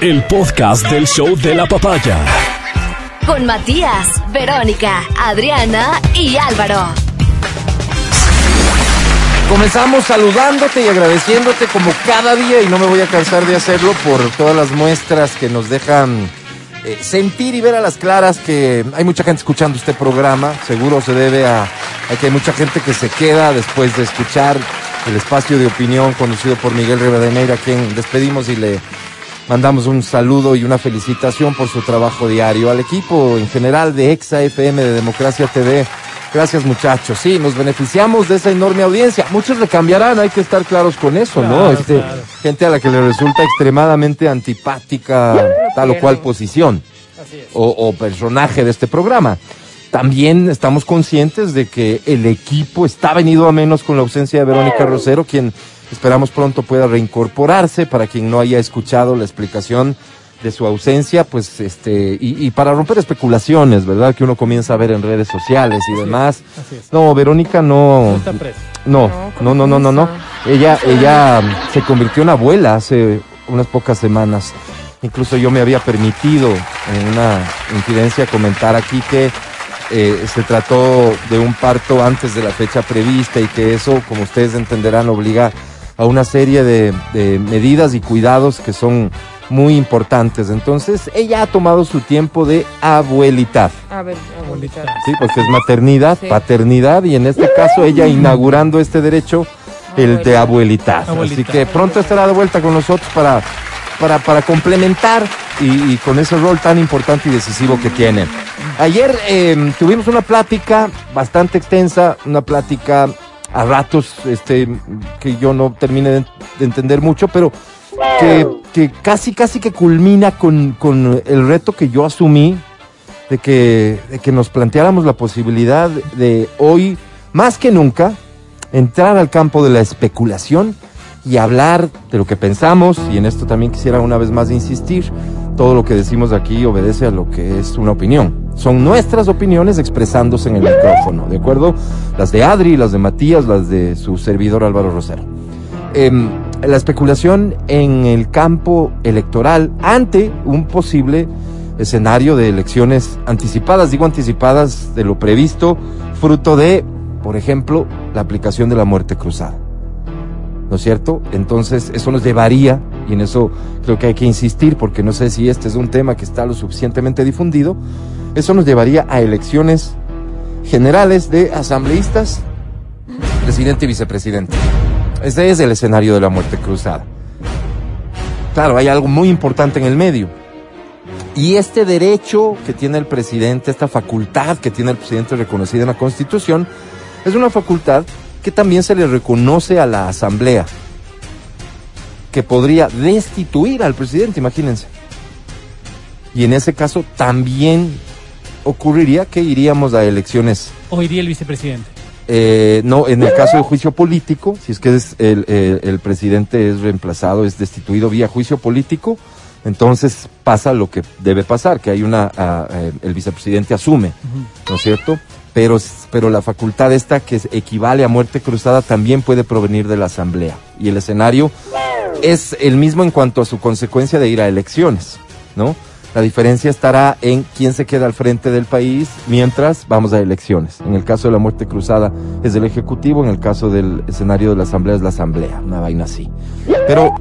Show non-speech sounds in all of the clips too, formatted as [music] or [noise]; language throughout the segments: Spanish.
el podcast del show de la papaya. Con Matías, Verónica, Adriana y Álvaro. Comenzamos saludándote y agradeciéndote como cada día y no me voy a cansar de hacerlo por todas las muestras que nos dejan eh, sentir y ver a las claras que hay mucha gente escuchando este programa. Seguro se debe a, a que hay mucha gente que se queda después de escuchar el espacio de opinión conducido por Miguel Rivadeneira, a quien despedimos y le mandamos un saludo y una felicitación por su trabajo diario. Al equipo en general de Exa FM de Democracia TV. Gracias muchachos. Sí, nos beneficiamos de esa enorme audiencia. Muchos le cambiarán, hay que estar claros con eso, ¿no? Este, claro. Gente a la que le resulta extremadamente antipática tal o cual posición o, o personaje de este programa. También estamos conscientes de que el equipo está venido a menos con la ausencia de Verónica Rosero, quien esperamos pronto pueda reincorporarse. Para quien no haya escuchado la explicación de su ausencia, pues este, y, y para romper especulaciones, ¿verdad? Que uno comienza a ver en redes sociales y demás. así es. No, Verónica no. No está presa. No, No, no, no, no, no, no. Ella, ella mm, se convirtió en abuela hace unas pocas semanas. Incluso yo me había permitido en una incidencia comentar aquí que eh, se trató de un parto antes de la fecha prevista y que eso, como ustedes entenderán, obliga a una serie de, de medidas y cuidados que son muy importantes. Entonces, ella ha tomado su tiempo de abuelitad. A ver, abuelita. Sí, porque es maternidad, Sí. paternidad y en este caso ella inaugurando este derecho, el de abuelitad. Así Abuelita. que pronto estará de vuelta con nosotros para, para, para complementar y, y con ese rol tan importante y decisivo que tiene. Ayer eh, tuvimos una plática bastante extensa, una plática a ratos este, que yo no terminé de, de entender mucho, pero que, que casi, casi que culmina con, con el reto que yo asumí de que, de que nos planteáramos la posibilidad de hoy, más que nunca, entrar al campo de la especulación y hablar de lo que pensamos, y en esto también quisiera una vez más insistir, todo lo que decimos aquí obedece a lo que es una opinión. Son nuestras opiniones expresándose en el micrófono, ¿de acuerdo? Las de Adri, las de Matías, las de su servidor Álvaro Rosero. Em, la especulación en el campo electoral ante un posible escenario de elecciones anticipadas, digo anticipadas de lo previsto, fruto de, por ejemplo, la aplicación de la muerte cruzada. ¿No es cierto? Entonces, eso nos llevaría, y en eso creo que hay que insistir, porque no sé si este es un tema que está lo suficientemente difundido, eso nos llevaría a elecciones generales de asambleístas, presidente y vicepresidente. Ese es el escenario de la muerte cruzada. Claro, hay algo muy importante en el medio. Y este derecho que tiene el presidente, esta facultad que tiene el presidente reconocida en la Constitución, es una facultad que también se le reconoce a la Asamblea, que podría destituir al presidente, imagínense. Y en ese caso también ocurriría que iríamos a elecciones Hoy día el vicepresidente. eh, no, en el caso de juicio político, si es que es el, el- el presidente es reemplazado, es destituido vía juicio político, entonces pasa lo que debe pasar, que hay una, ah, el vicepresidente asume, ¿no es cierto? Pero, pero la facultad esta que equivale a muerte cruzada también puede provenir de la asamblea. Y el escenario es el mismo en cuanto a su consecuencia de ir a elecciones, ¿no? La diferencia estará en quién se queda al frente del país mientras vamos a elecciones. En el caso de la muerte cruzada es el Ejecutivo, en el caso del escenario de la Asamblea es la Asamblea, una vaina así. Pero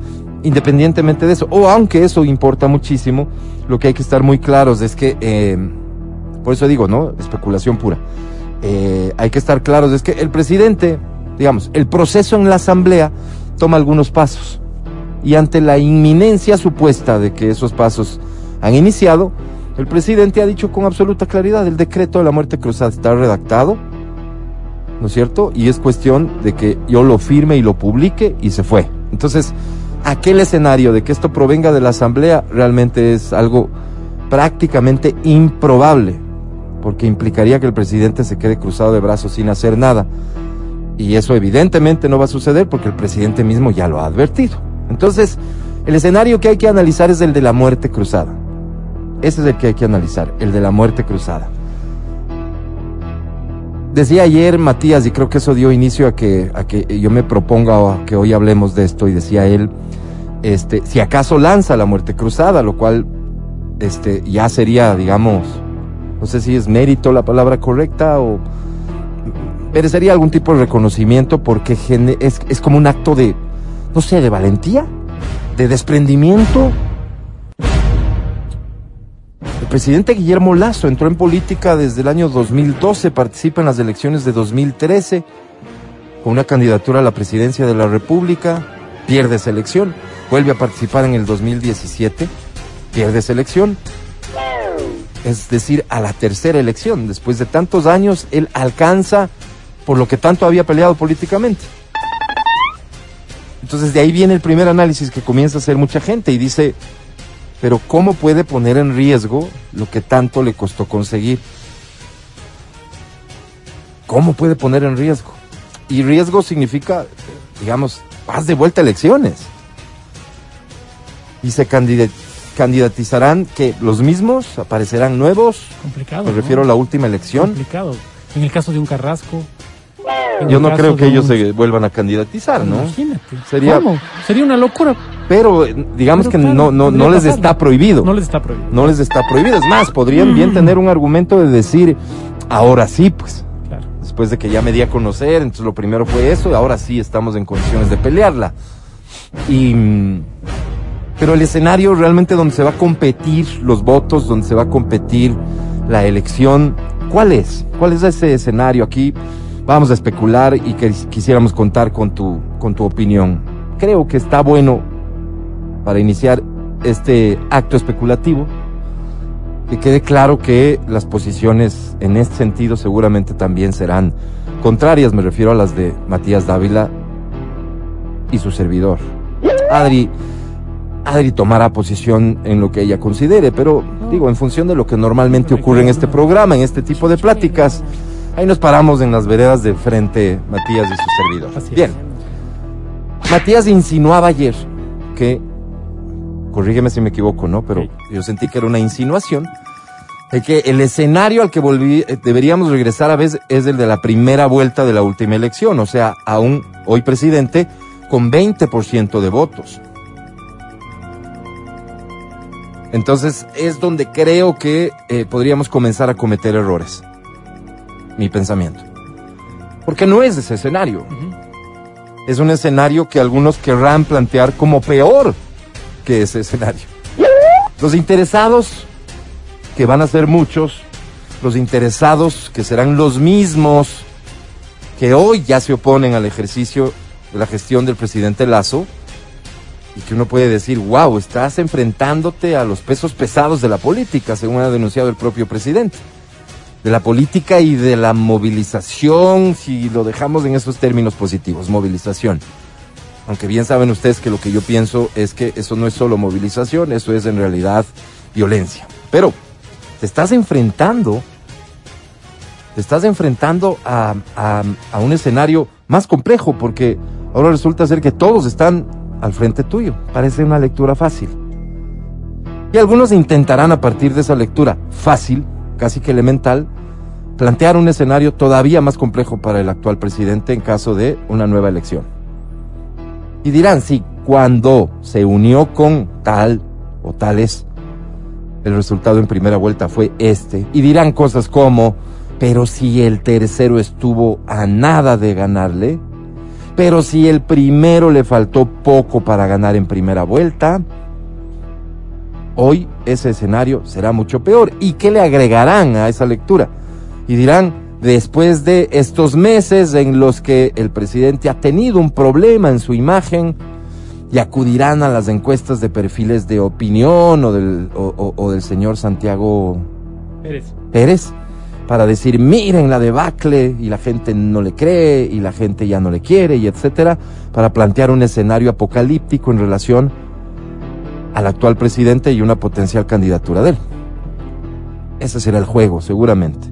independientemente de eso, o aunque eso importa muchísimo, lo que hay que estar muy claros es que, eh, por eso digo, ¿no? Especulación pura. Eh, hay que estar claros es que el presidente, digamos, el proceso en la Asamblea toma algunos pasos y ante la inminencia supuesta de que esos pasos han iniciado, el presidente ha dicho con absoluta claridad, el decreto de la muerte cruzada está redactado, ¿no es cierto? Y es cuestión de que yo lo firme y lo publique y se fue. Entonces, aquel escenario de que esto provenga de la Asamblea realmente es algo prácticamente improbable, porque implicaría que el presidente se quede cruzado de brazos sin hacer nada. Y eso evidentemente no va a suceder porque el presidente mismo ya lo ha advertido. Entonces, el escenario que hay que analizar es el de la muerte cruzada. Ese es el que hay que analizar, el de la muerte cruzada. Decía ayer Matías, y creo que eso dio inicio a que, a que yo me proponga que hoy hablemos de esto, y decía él, este, si acaso lanza la muerte cruzada, lo cual este, ya sería, digamos, no sé si es mérito la palabra correcta o merecería algún tipo de reconocimiento porque es, es como un acto de, no sé, de valentía, de desprendimiento. El presidente Guillermo Lazo entró en política desde el año 2012, participa en las elecciones de 2013 con una candidatura a la presidencia de la República, pierde esa elección, vuelve a participar en el 2017, pierde esa elección, es decir, a la tercera elección. Después de tantos años, él alcanza por lo que tanto había peleado políticamente. Entonces de ahí viene el primer análisis que comienza a hacer mucha gente y dice, pero ¿cómo puede poner en riesgo lo que tanto le costó conseguir? ¿Cómo puede poner en riesgo? Y riesgo significa, digamos, vas de vuelta a elecciones. Y se candida- candidatizarán que los mismos, aparecerán nuevos, Complicado. me ¿no? refiero a la última elección. Complicado. En el caso de un Carrasco. Yo no creo que ellos se vuelvan a candidatizar, ¿no? Imagínate. Sería- ¿Cómo? Sería una locura. Pero eh, digamos Pero que claro, no, no, no les está prohibido. No les está prohibido. No les está prohibido. Es más, podrían bien tener un argumento de decir, ahora sí, pues. Claro. Después de que ya me di a conocer, entonces lo primero fue eso, y ahora sí estamos en condiciones de pelearla. Y. mm, Pero el escenario realmente donde se va a competir los votos, donde se va a competir la elección, ¿cuál es? ¿Cuál es ese escenario? Aquí vamos a especular y que quisiéramos contar con tu, con tu opinión. Creo que está bueno para iniciar este acto especulativo que quede claro que las posiciones en este sentido seguramente también serán contrarias, me refiero a las de Matías Dávila y su servidor. Adri, Adri tomará posición en lo que ella considere, pero digo, en función de lo que normalmente ocurre en este programa, en este tipo de pláticas, ahí nos paramos en las veredas de frente Matías y su servidor. Así es. Bien, Matías insinuaba ayer que, corrígeme si me equivoco, ¿no? Pero Sí. yo sentí que era una insinuación de que el escenario al que volví, eh, deberíamos regresar a veces es el de la primera vuelta de la última elección, o sea, a un hoy presidente con 20% de votos. Entonces es donde creo que eh, podríamos comenzar a cometer errores. Mi pensamiento. Porque no es ese escenario. Es un escenario que algunos querrán plantear como peor que ese escenario. Los interesados, que van a ser muchos, los interesados que serán los mismos que hoy ya se oponen al ejercicio de la gestión del presidente Lazo, y que uno puede decir, wow, estás enfrentándote a los pesos pesados de la política, según ha denunciado el propio presidente. De la política y de la movilización, si lo dejamos en esos términos positivos, movilización. Aunque bien saben ustedes que lo que yo pienso es que eso no es solo movilización, eso es en realidad violencia. Pero te estás enfrentando, te estás enfrentando a, a- a un escenario más complejo porque ahora resulta ser que todos están al frente tuyo. Parece una lectura fácil. Y algunos intentarán a partir de esa lectura fácil, casi que elemental, plantear un escenario todavía más complejo para el actual presidente en caso de una nueva elección. Y dirán, sí, cuando se unió con tal o tales, el resultado en primera vuelta fue este. Y dirán cosas como, pero si el tercero estuvo a nada de ganarle, pero si el primero le faltó poco para ganar en primera vuelta, hoy ese escenario será mucho peor. ¿Y qué le agregarán a esa lectura? Y dirán, después de estos meses en los que el presidente ha tenido un problema en su imagen, y acudirán a las encuestas de perfiles de opinión o del, o- o- o del señor Santiago Eres. Pérez para decir, miren la debacle y la gente no le cree y la gente ya no le quiere y etcétera, para plantear un escenario apocalíptico en relación al actual presidente y una potencial candidatura de él. Ese será el juego, seguramente.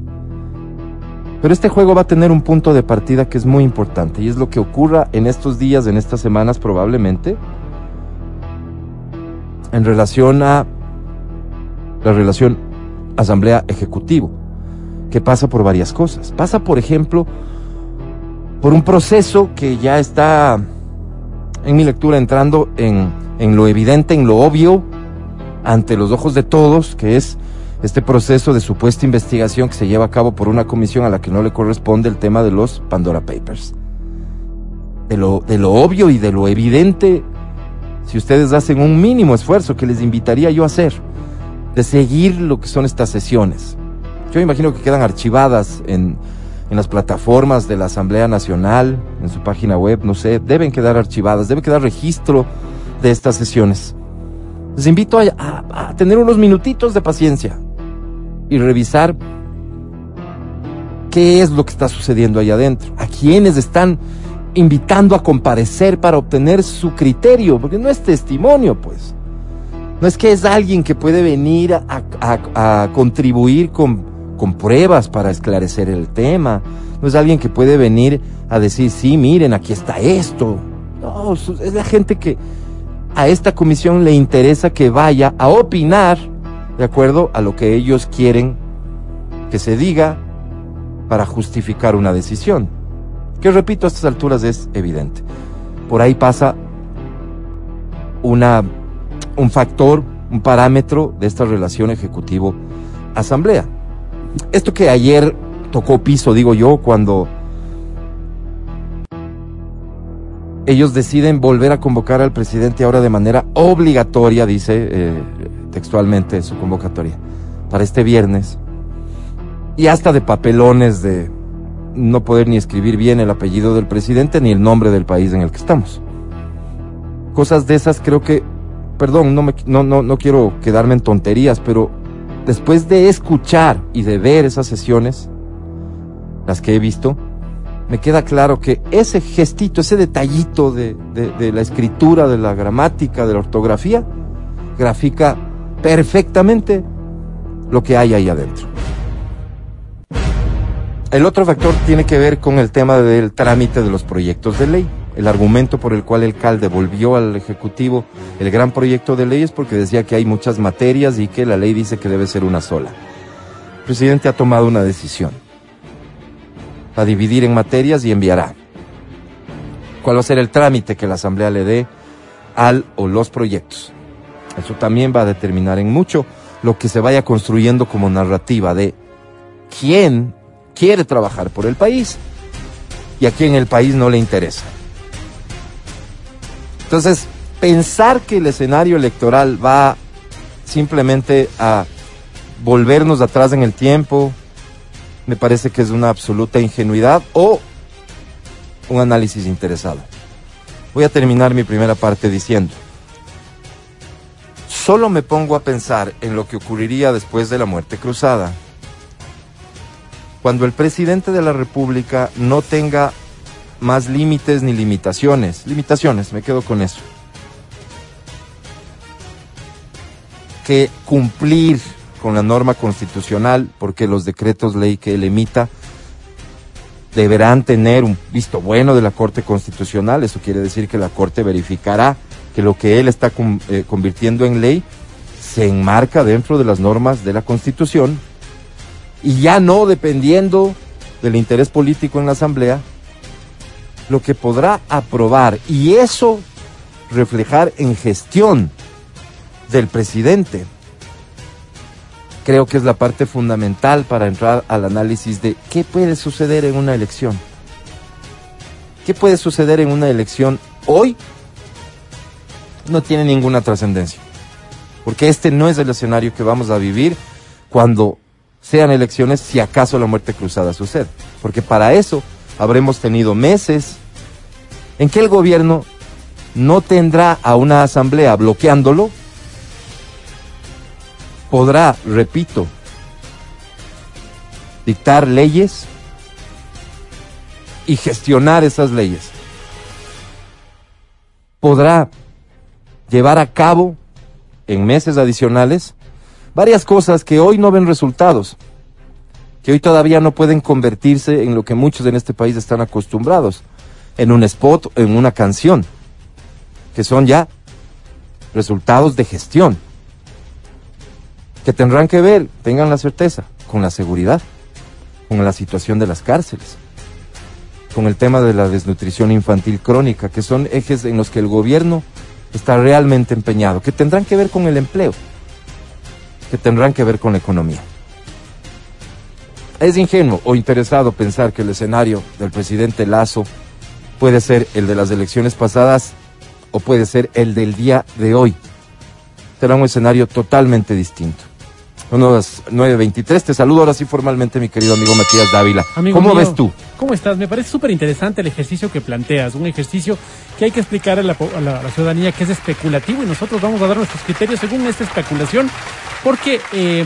Pero este juego va a tener un punto de partida que es muy importante y es lo que ocurra en estos días, en estas semanas probablemente, en relación a la relación Asamblea Ejecutivo, que pasa por varias cosas. Pasa, por ejemplo, por un proceso que ya está, en mi lectura, entrando en en lo evidente, en lo obvio, ante los ojos de todos, que es este proceso de supuesta investigación que se lleva a cabo por una comisión a la que no le corresponde el tema de los Pandora Papers. De lo, de lo obvio y de lo evidente, si ustedes hacen un mínimo esfuerzo que les invitaría yo a hacer, de seguir lo que son estas sesiones. Yo imagino que quedan archivadas en, en las plataformas de la Asamblea Nacional, en su página web, no sé, deben quedar archivadas, debe quedar registro de estas sesiones. Les invito a, tener unos minutitos de paciencia y revisar qué es lo que está sucediendo ahí adentro, a quienes están invitando a comparecer para obtener su criterio, porque no es testimonio, pues. No es que es alguien que puede venir a contribuir con, con pruebas para esclarecer el tema. No es alguien que puede venir a decir, sí, miren, aquí está esto. No, es la gente que a esta comisión le interesa que vaya a opinar de acuerdo a lo que ellos quieren que se diga para justificar una decisión. Que repito, a estas alturas es evidente. Por ahí pasa una, un factor, un parámetro de esta relación ejecutivo-asamblea. Esto que ayer tocó piso, digo yo, cuando ellos deciden volver a convocar al presidente ahora de manera obligatoria, dice eh, textualmente su convocatoria, para este viernes, y hasta de papelones de no poder ni escribir bien el apellido del presidente ni el nombre del país en el que estamos. Cosas de esas creo que, perdón, no, me, no, no, no quiero quedarme en tonterías, pero después de escuchar y de ver esas sesiones, las que he visto, me queda claro que ese gestito, ese detallito de, de, de la escritura, de la gramática, de la ortografía, grafica perfectamente lo que hay ahí adentro. El otro factor tiene que ver con el tema del trámite de los proyectos de ley. El argumento por el cual el CAL devolvió al Ejecutivo el gran proyecto de ley es porque decía que hay muchas materias y que la ley dice que debe ser una sola. El presidente ha tomado una decisión. A dividir en materias y enviará. ¿Cuál va a ser el trámite que la Asamblea le dé al o los proyectos? Eso también va a determinar en mucho lo que se vaya construyendo como narrativa de quién quiere trabajar por el país y a quién el país no le interesa. Entonces, pensar que el escenario electoral va simplemente a volvernos atrás en el tiempo, me parece que es una absoluta ingenuidad o un análisis interesado. Voy a terminar mi primera parte diciendo, solo me pongo a pensar en lo que ocurriría después de la muerte cruzada cuando el presidente de la República no tenga más límites ni limitaciones. Limitaciones, me quedo con eso. Que cumplir con la norma constitucional, porque los decretos ley que él emita deberán tener un visto bueno de la Corte Constitucional. Eso quiere decir que la Corte verificará que lo que él está eh, convirtiendo en ley se enmarca dentro de las normas de la Constitución y ya no dependiendo del interés político en la Asamblea, lo que podrá aprobar y eso reflejar en gestión del presidente. Creo que es la parte fundamental para entrar al análisis de qué puede suceder en una elección. ¿Qué puede suceder en una elección hoy? No tiene ninguna trascendencia. Porque este no es el escenario que vamos a vivir cuando sean elecciones si acaso la muerte cruzada sucede. Porque para eso habremos tenido meses en que el gobierno no tendrá a una asamblea bloqueándolo, podrá, repito, dictar leyes y gestionar esas leyes. Podrá llevar a cabo en meses adicionales varias cosas que hoy no ven resultados, que hoy todavía no pueden convertirse en lo que muchos en este país están acostumbrados, en un spot, en una canción, que son ya resultados de gestión, que tendrán que ver, tengan la certeza, con la seguridad, con la situación de las cárceles, con el tema de la desnutrición infantil crónica, que son ejes en los que el gobierno está realmente empeñado, que tendrán que ver con el empleo, que tendrán que ver con la economía. Es ingenuo o interesado pensar que el escenario del presidente Lazo puede ser el de las elecciones pasadas o puede ser el del día de hoy. Será un escenario totalmente distinto. Son las 9.23. Te saludo ahora sí formalmente, mi querido amigo Matías Dávila. Amigo ¿Cómo mío, ves tú? ¿Cómo estás? Me parece súper interesante el ejercicio que planteas, un ejercicio que hay que explicar a la, po- a la- a la ciudadanía que es especulativo y nosotros vamos a dar nuestros criterios según esta especulación, porque eh,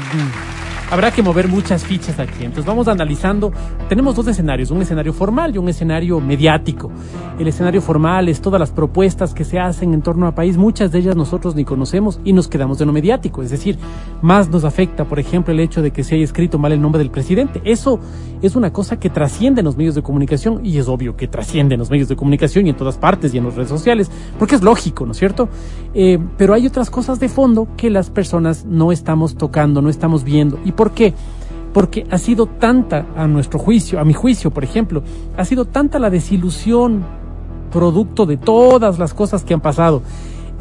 habrá que mover muchas fichas aquí. Entonces vamos analizando, tenemos dos escenarios, un escenario formal y un escenario mediático. El escenario formal es todas las propuestas que se hacen en torno al país, muchas de ellas nosotros ni conocemos y nos quedamos de lo mediático, es decir, más nos afecta, por ejemplo, el hecho de que se haya escrito mal el nombre del presidente. Eso es una cosa que trasciende en los medios de comunicación y es obvio que trasciende en los medios de comunicación y en todas partes y en las redes sociales, porque es lógico, ¿no es cierto? Eh, pero hay otras cosas de fondo que las personas no estamos tocando, no estamos viendo. ¿Y por qué? Porque ha sido tanta, a nuestro juicio, a mi juicio, por ejemplo, ha sido tanta la desilusión producto de todas las cosas que han pasado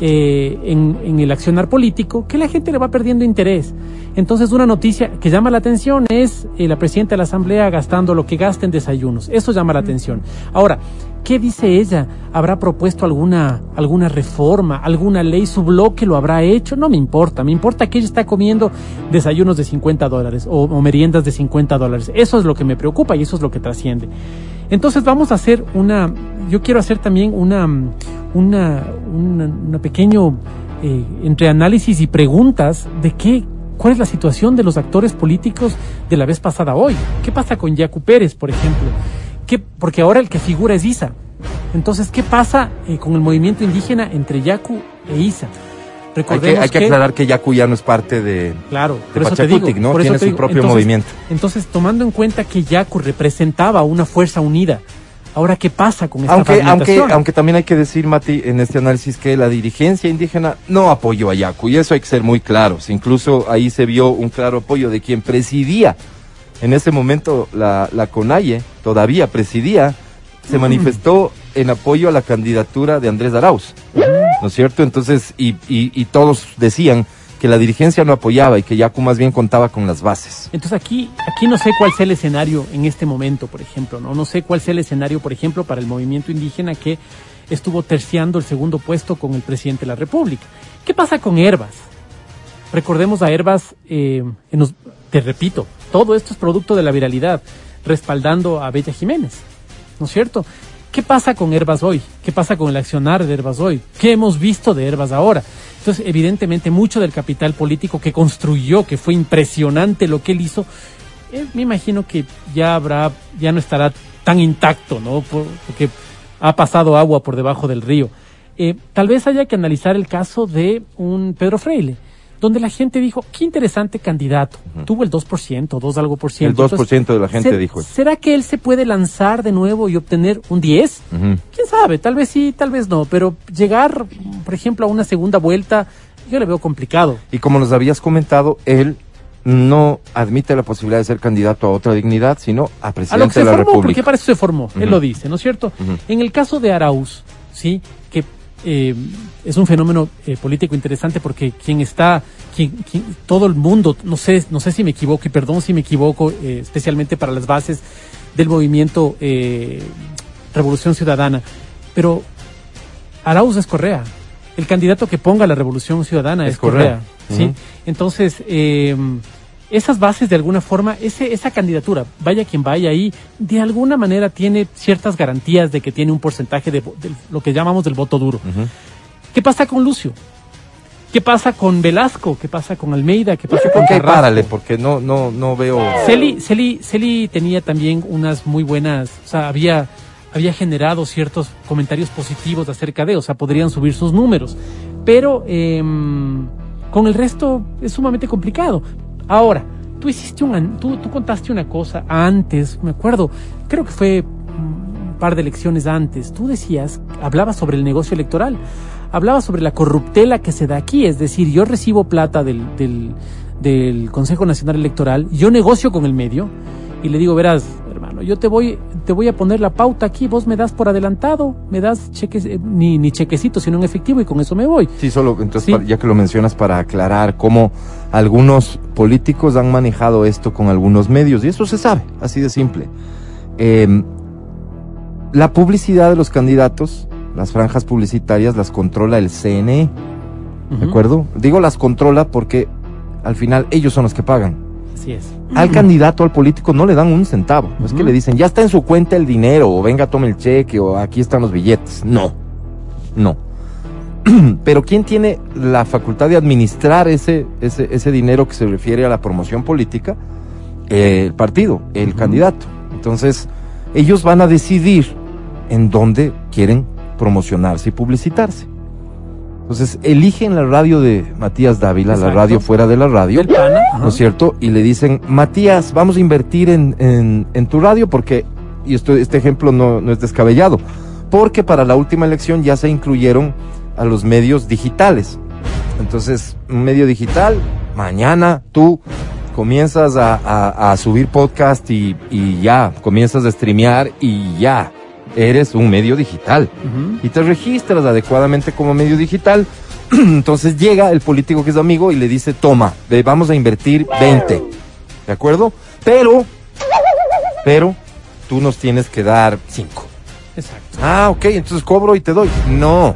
eh, en, en el accionar político que la gente le va perdiendo interés. Entonces, una noticia que llama la atención es eh, la presidenta de la Asamblea gastando lo que gasta en desayunos. Eso llama la atención. Ahora, ¿qué dice ella? ¿Habrá propuesto alguna, alguna reforma, alguna ley? ¿Su bloque lo habrá hecho? No me importa. Me importa que ella está comiendo desayunos de 50 dólares o, meriendas de 50 dólares. Eso es lo que me preocupa y eso es lo que trasciende. Entonces vamos a hacer una, yo quiero hacer también una, una, una, pequeño eh, entre análisis y preguntas de qué, cuál es la situación de los actores políticos de la vez pasada hoy. ¿Qué pasa con Yacu Pérez, por ejemplo? ¿Qué, porque ahora el que figura es Isa. Entonces, ¿qué pasa eh, con el movimiento indígena entre Yacu e Isa? Hay que, hay que aclarar que Yacu ya no es parte de... Claro, por de eso te digo. Pachacutic, ¿no? por eso Tiene te su propio Entonces- movimiento. Entonces, tomando en cuenta que Yacu representaba una fuerza unida, ahora qué pasa con esta Aunque, aunque, fragmentación? aunque también hay que decir, Mati, en este análisis que la dirigencia indígena no apoyó a Yacu, y eso hay que ser muy claros. Incluso ahí se vio un claro apoyo de quien presidía en ese momento la, la CONAIE, todavía presidía, se manifestó en apoyo a la candidatura de Andrés Arauz, ¿no es cierto? Entonces, y, y, y todos decían que la dirigencia no apoyaba y que Yacu más bien contaba con las bases. Entonces aquí, aquí no sé cuál sea el escenario en este momento, por ejemplo, ¿no? No sé cuál sea el escenario, por ejemplo, para el movimiento indígena que estuvo terciando el segundo puesto con el presidente de la República. ¿Qué pasa con Herbas? Recordemos a Herbas, eh, en los- te repito, todo esto es producto de la viralidad, respaldando a Bella Jiménez, ¿no es cierto? ¿Qué pasa con Herbas hoy? ¿Qué pasa con el accionar de Herbas hoy? ¿Qué hemos visto de Herbas ahora? Entonces, evidentemente, mucho del capital político que construyó, que fue impresionante lo que él hizo, eh, me imagino que ya habrá, ya no estará tan intacto, ¿no? Por- porque ha pasado agua por debajo del río. Eh, tal vez haya que analizar el caso de un Pedro Freile, donde la gente dijo, qué interesante candidato. Tuvo el 2%, 2 algo por El ciento. 2% de la gente ¿ser- dijo eso. ¿Será que él se puede lanzar de nuevo y obtener un 10? Ujú. ¿Quién sabe? Tal vez sí, tal vez no. Pero llegar, por ejemplo, a una segunda vuelta, yo le veo complicado. Y como nos habías comentado, él no admite la posibilidad de ser candidato a otra dignidad, sino a A presidente lo que se de la formó, porque para eso se formó, él lo dice, ¿no es cierto? En el caso de Arauz, sí, que eh, es un fenómeno eh, político interesante porque quien está, quien, quien- todo el mundo, no sé, no sé si me equivoco y perdón si me equivoco, eh, especialmente para las bases del movimiento Revolución Ciudadana, pero Arauz es Correa. El candidato que ponga la Revolución Ciudadana es, Es Correa. Correa. ¿sí? Entonces, esas bases de alguna forma, ese, esa candidatura, vaya quien vaya ahí, de alguna manera tiene ciertas garantías de que tiene un porcentaje de, lo que llamamos del voto duro. ¿Qué pasa con Lucio? ¿Qué pasa con Velasco? ¿Qué pasa con Almeida? ¿Qué pasa con Carrasco? párale, porque no, no, no veo. Celi, Celi, Celi tenía también unas muy buenas, o sea, había, había generado ciertos comentarios positivos acerca de, o sea, podrían subir sus números. Pero em, con el resto es sumamente complicado. Ahora, tú hiciste un, tú contaste una cosa antes, me acuerdo, creo que fue un par de elecciones antes. Tú decías, hablabas sobre el negocio electoral, hablabas sobre la corruptela que se da aquí, es decir, yo recibo plata del, del, del Consejo Nacional Electoral, yo negocio con el medio y le digo, verás, yo te voy, te voy a poner la pauta aquí, vos me das por adelantado, me das cheques, eh, ni, ni chequecito, sino en efectivo y con eso me voy. Sí, solo entonces, Sí. ya que lo mencionas, para aclarar cómo algunos políticos han manejado esto con algunos medios, y eso se sabe, así de simple. Eh, la publicidad de los candidatos, las franjas publicitarias, las controla el CNE, ¿de acuerdo? Digo las controla porque al final ellos son los que pagan. Así es. Al candidato, al político, no le dan un centavo. No es que le dicen, ya está en su cuenta el dinero, o venga, tome el cheque, o aquí están los billetes. No, no. [clears throat] Pero ¿quién tiene la facultad de administrar ese, ese, ese dinero que se refiere a la promoción política? Eh, el partido, el candidato. Entonces, ellos van a decidir en dónde quieren promocionarse y publicitarse. Entonces, eligen la radio de Matías Dávila, la radio fuera de la radio. El pana. ¿no es cierto? Y le dicen, Matías, vamos a invertir en, en- en tu radio porque, y esto, este ejemplo no, no es descabellado, porque para la última elección ya se incluyeron a los medios digitales. Entonces, un medio digital, mañana tú comienzas a, a- a subir podcast y, y ya, comienzas a streamear y ya, eres un medio digital y te registras adecuadamente como medio digital. [clears throat] Entonces llega el político que es amigo y le dice, toma, vamos a invertir 20. ¿De acuerdo? Pero, pero, tú nos tienes que dar 5. Exacto. Ah, ok, entonces cobro y te doy. No,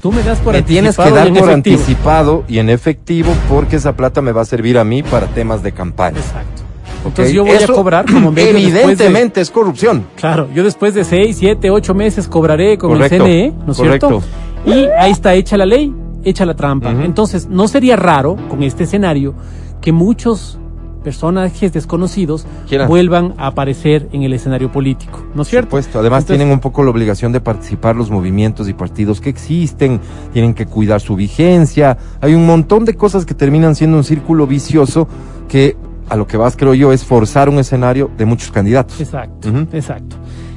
Tú me das por me tienes que dar por efectivo. anticipado y en efectivo porque esa plata me va a servir a mí para temas de campaña. Exacto. Entonces yo voy Eso, a cobrar como [clears throat] medio de- Evidentemente es corrupción. Claro, yo después de seis, siete, ocho meses cobraré con Correcto, el CNE, ¿no es cierto? Y ahí está hecha la ley, hecha la trampa. Entonces, no sería raro con este escenario que muchos personajes desconocidos Quieran. vuelvan a aparecer en el escenario político, ¿no es Por cierto? supuesto. Además Entonces, tienen un poco la obligación de participar los movimientos y partidos que existen, tienen que cuidar su vigencia. Hay un montón de cosas que terminan siendo un círculo vicioso que a lo que vas, creo yo, es forzar un escenario de muchos candidatos. Exacto, exacto.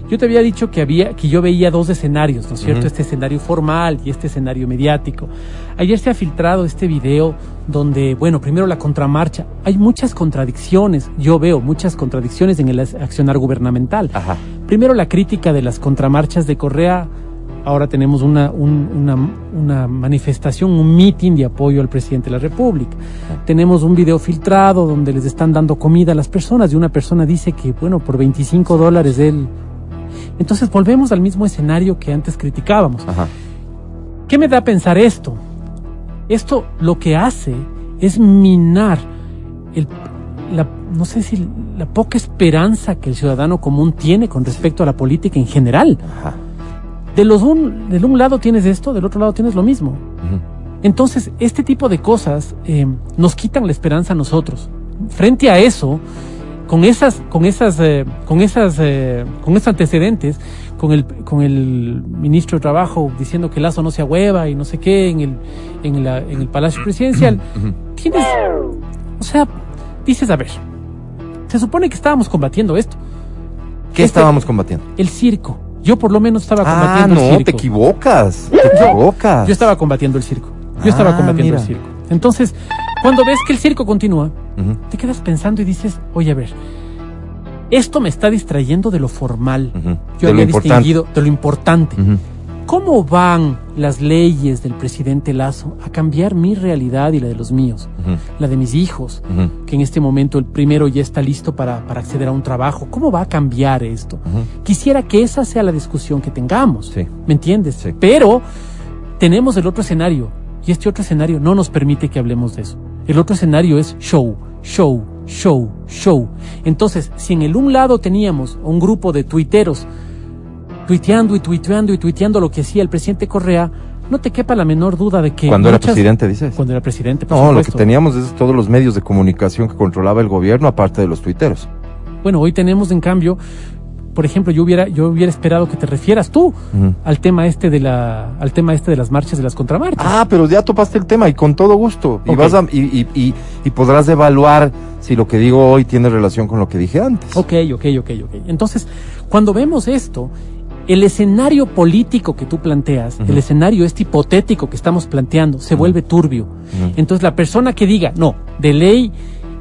Yo te había dicho que había, que yo veía dos escenarios, ¿no es cierto? Este escenario formal y este escenario mediático. Ayer se ha filtrado este video donde, bueno, primero la contramarcha. Hay muchas contradicciones, yo veo muchas contradicciones en el accionar gubernamental. Ajá. Primero la crítica de las contramarchas de Correa. Ahora tenemos una, un- una, una manifestación, un meeting de apoyo al presidente de la República. Tenemos un video filtrado donde les están dando comida a las personas y una persona dice que, bueno, por 25 dólares él... Entonces volvemos al mismo escenario que antes criticábamos. Ajá. ¿Qué me da a pensar esto? Esto lo que hace es minar el, la, no sé si la poca esperanza que el ciudadano común tiene con respecto a la política en general. Ajá. De los un, del un lado tienes esto, del otro lado tienes lo mismo. Entonces, este tipo de cosas eh, nos quitan la esperanza a nosotros. Frente a eso, con esas, con esas, eh, con esas, eh, con esos antecedentes, con el, con el ministro de Trabajo diciendo que Lazo no se hueva y no sé qué en el, en la, en el Palacio Presidencial, tienes, o sea, dices a ver, se supone que estábamos combatiendo esto, ¿Qué Este- estábamos combatiendo? el circo. Yo por lo menos estaba Ah, combatiendo el no, circo. te equivocas. Te Yo- equivocas. Yo estaba combatiendo el circo. Yo estaba Ah, combatiendo mira. el circo. Entonces, cuando ves que el circo continúa, te quedas pensando y dices, oye, a ver, esto me está distrayendo de lo formal. Yo De había importante. distinguido de lo importante. ¿Cómo van las leyes del presidente Lazo a cambiar mi realidad y la de los míos? La de mis hijos, que en este momento el primero ya está listo para, para acceder a un trabajo. ¿Cómo va a cambiar esto? Quisiera que esa sea la discusión que tengamos. Sí. ¿Me entiendes? Sí. Pero tenemos el otro escenario y este otro escenario no nos permite que hablemos de eso. El otro escenario es show, show, show, show. Entonces, si en el un lado teníamos un grupo de tuiteros tuiteando y tuiteando y tuiteando lo que hacía el presidente Correa, no te quepa la menor duda de que Cuando era presidente, dices. Cuando era presidente, por No, lo que teníamos es todos los medios de comunicación que controlaba el gobierno, aparte de los tuiteros. Bueno, hoy tenemos en cambio, por ejemplo, yo hubiera yo hubiera esperado que te refieras tú al tema este de la al tema este de las marchas de las contramarchas. Ah, pero ya topaste el tema y con todo gusto. Y vas a, y, y, y, y podrás evaluar si lo que digo hoy tiene relación con lo que dije antes. Ok, ok, ok, ok. Entonces, cuando vemos esto, el escenario político que tú planteas, el escenario este hipotético que estamos planteando, se vuelve turbio. Entonces, la persona que diga, no, de ley,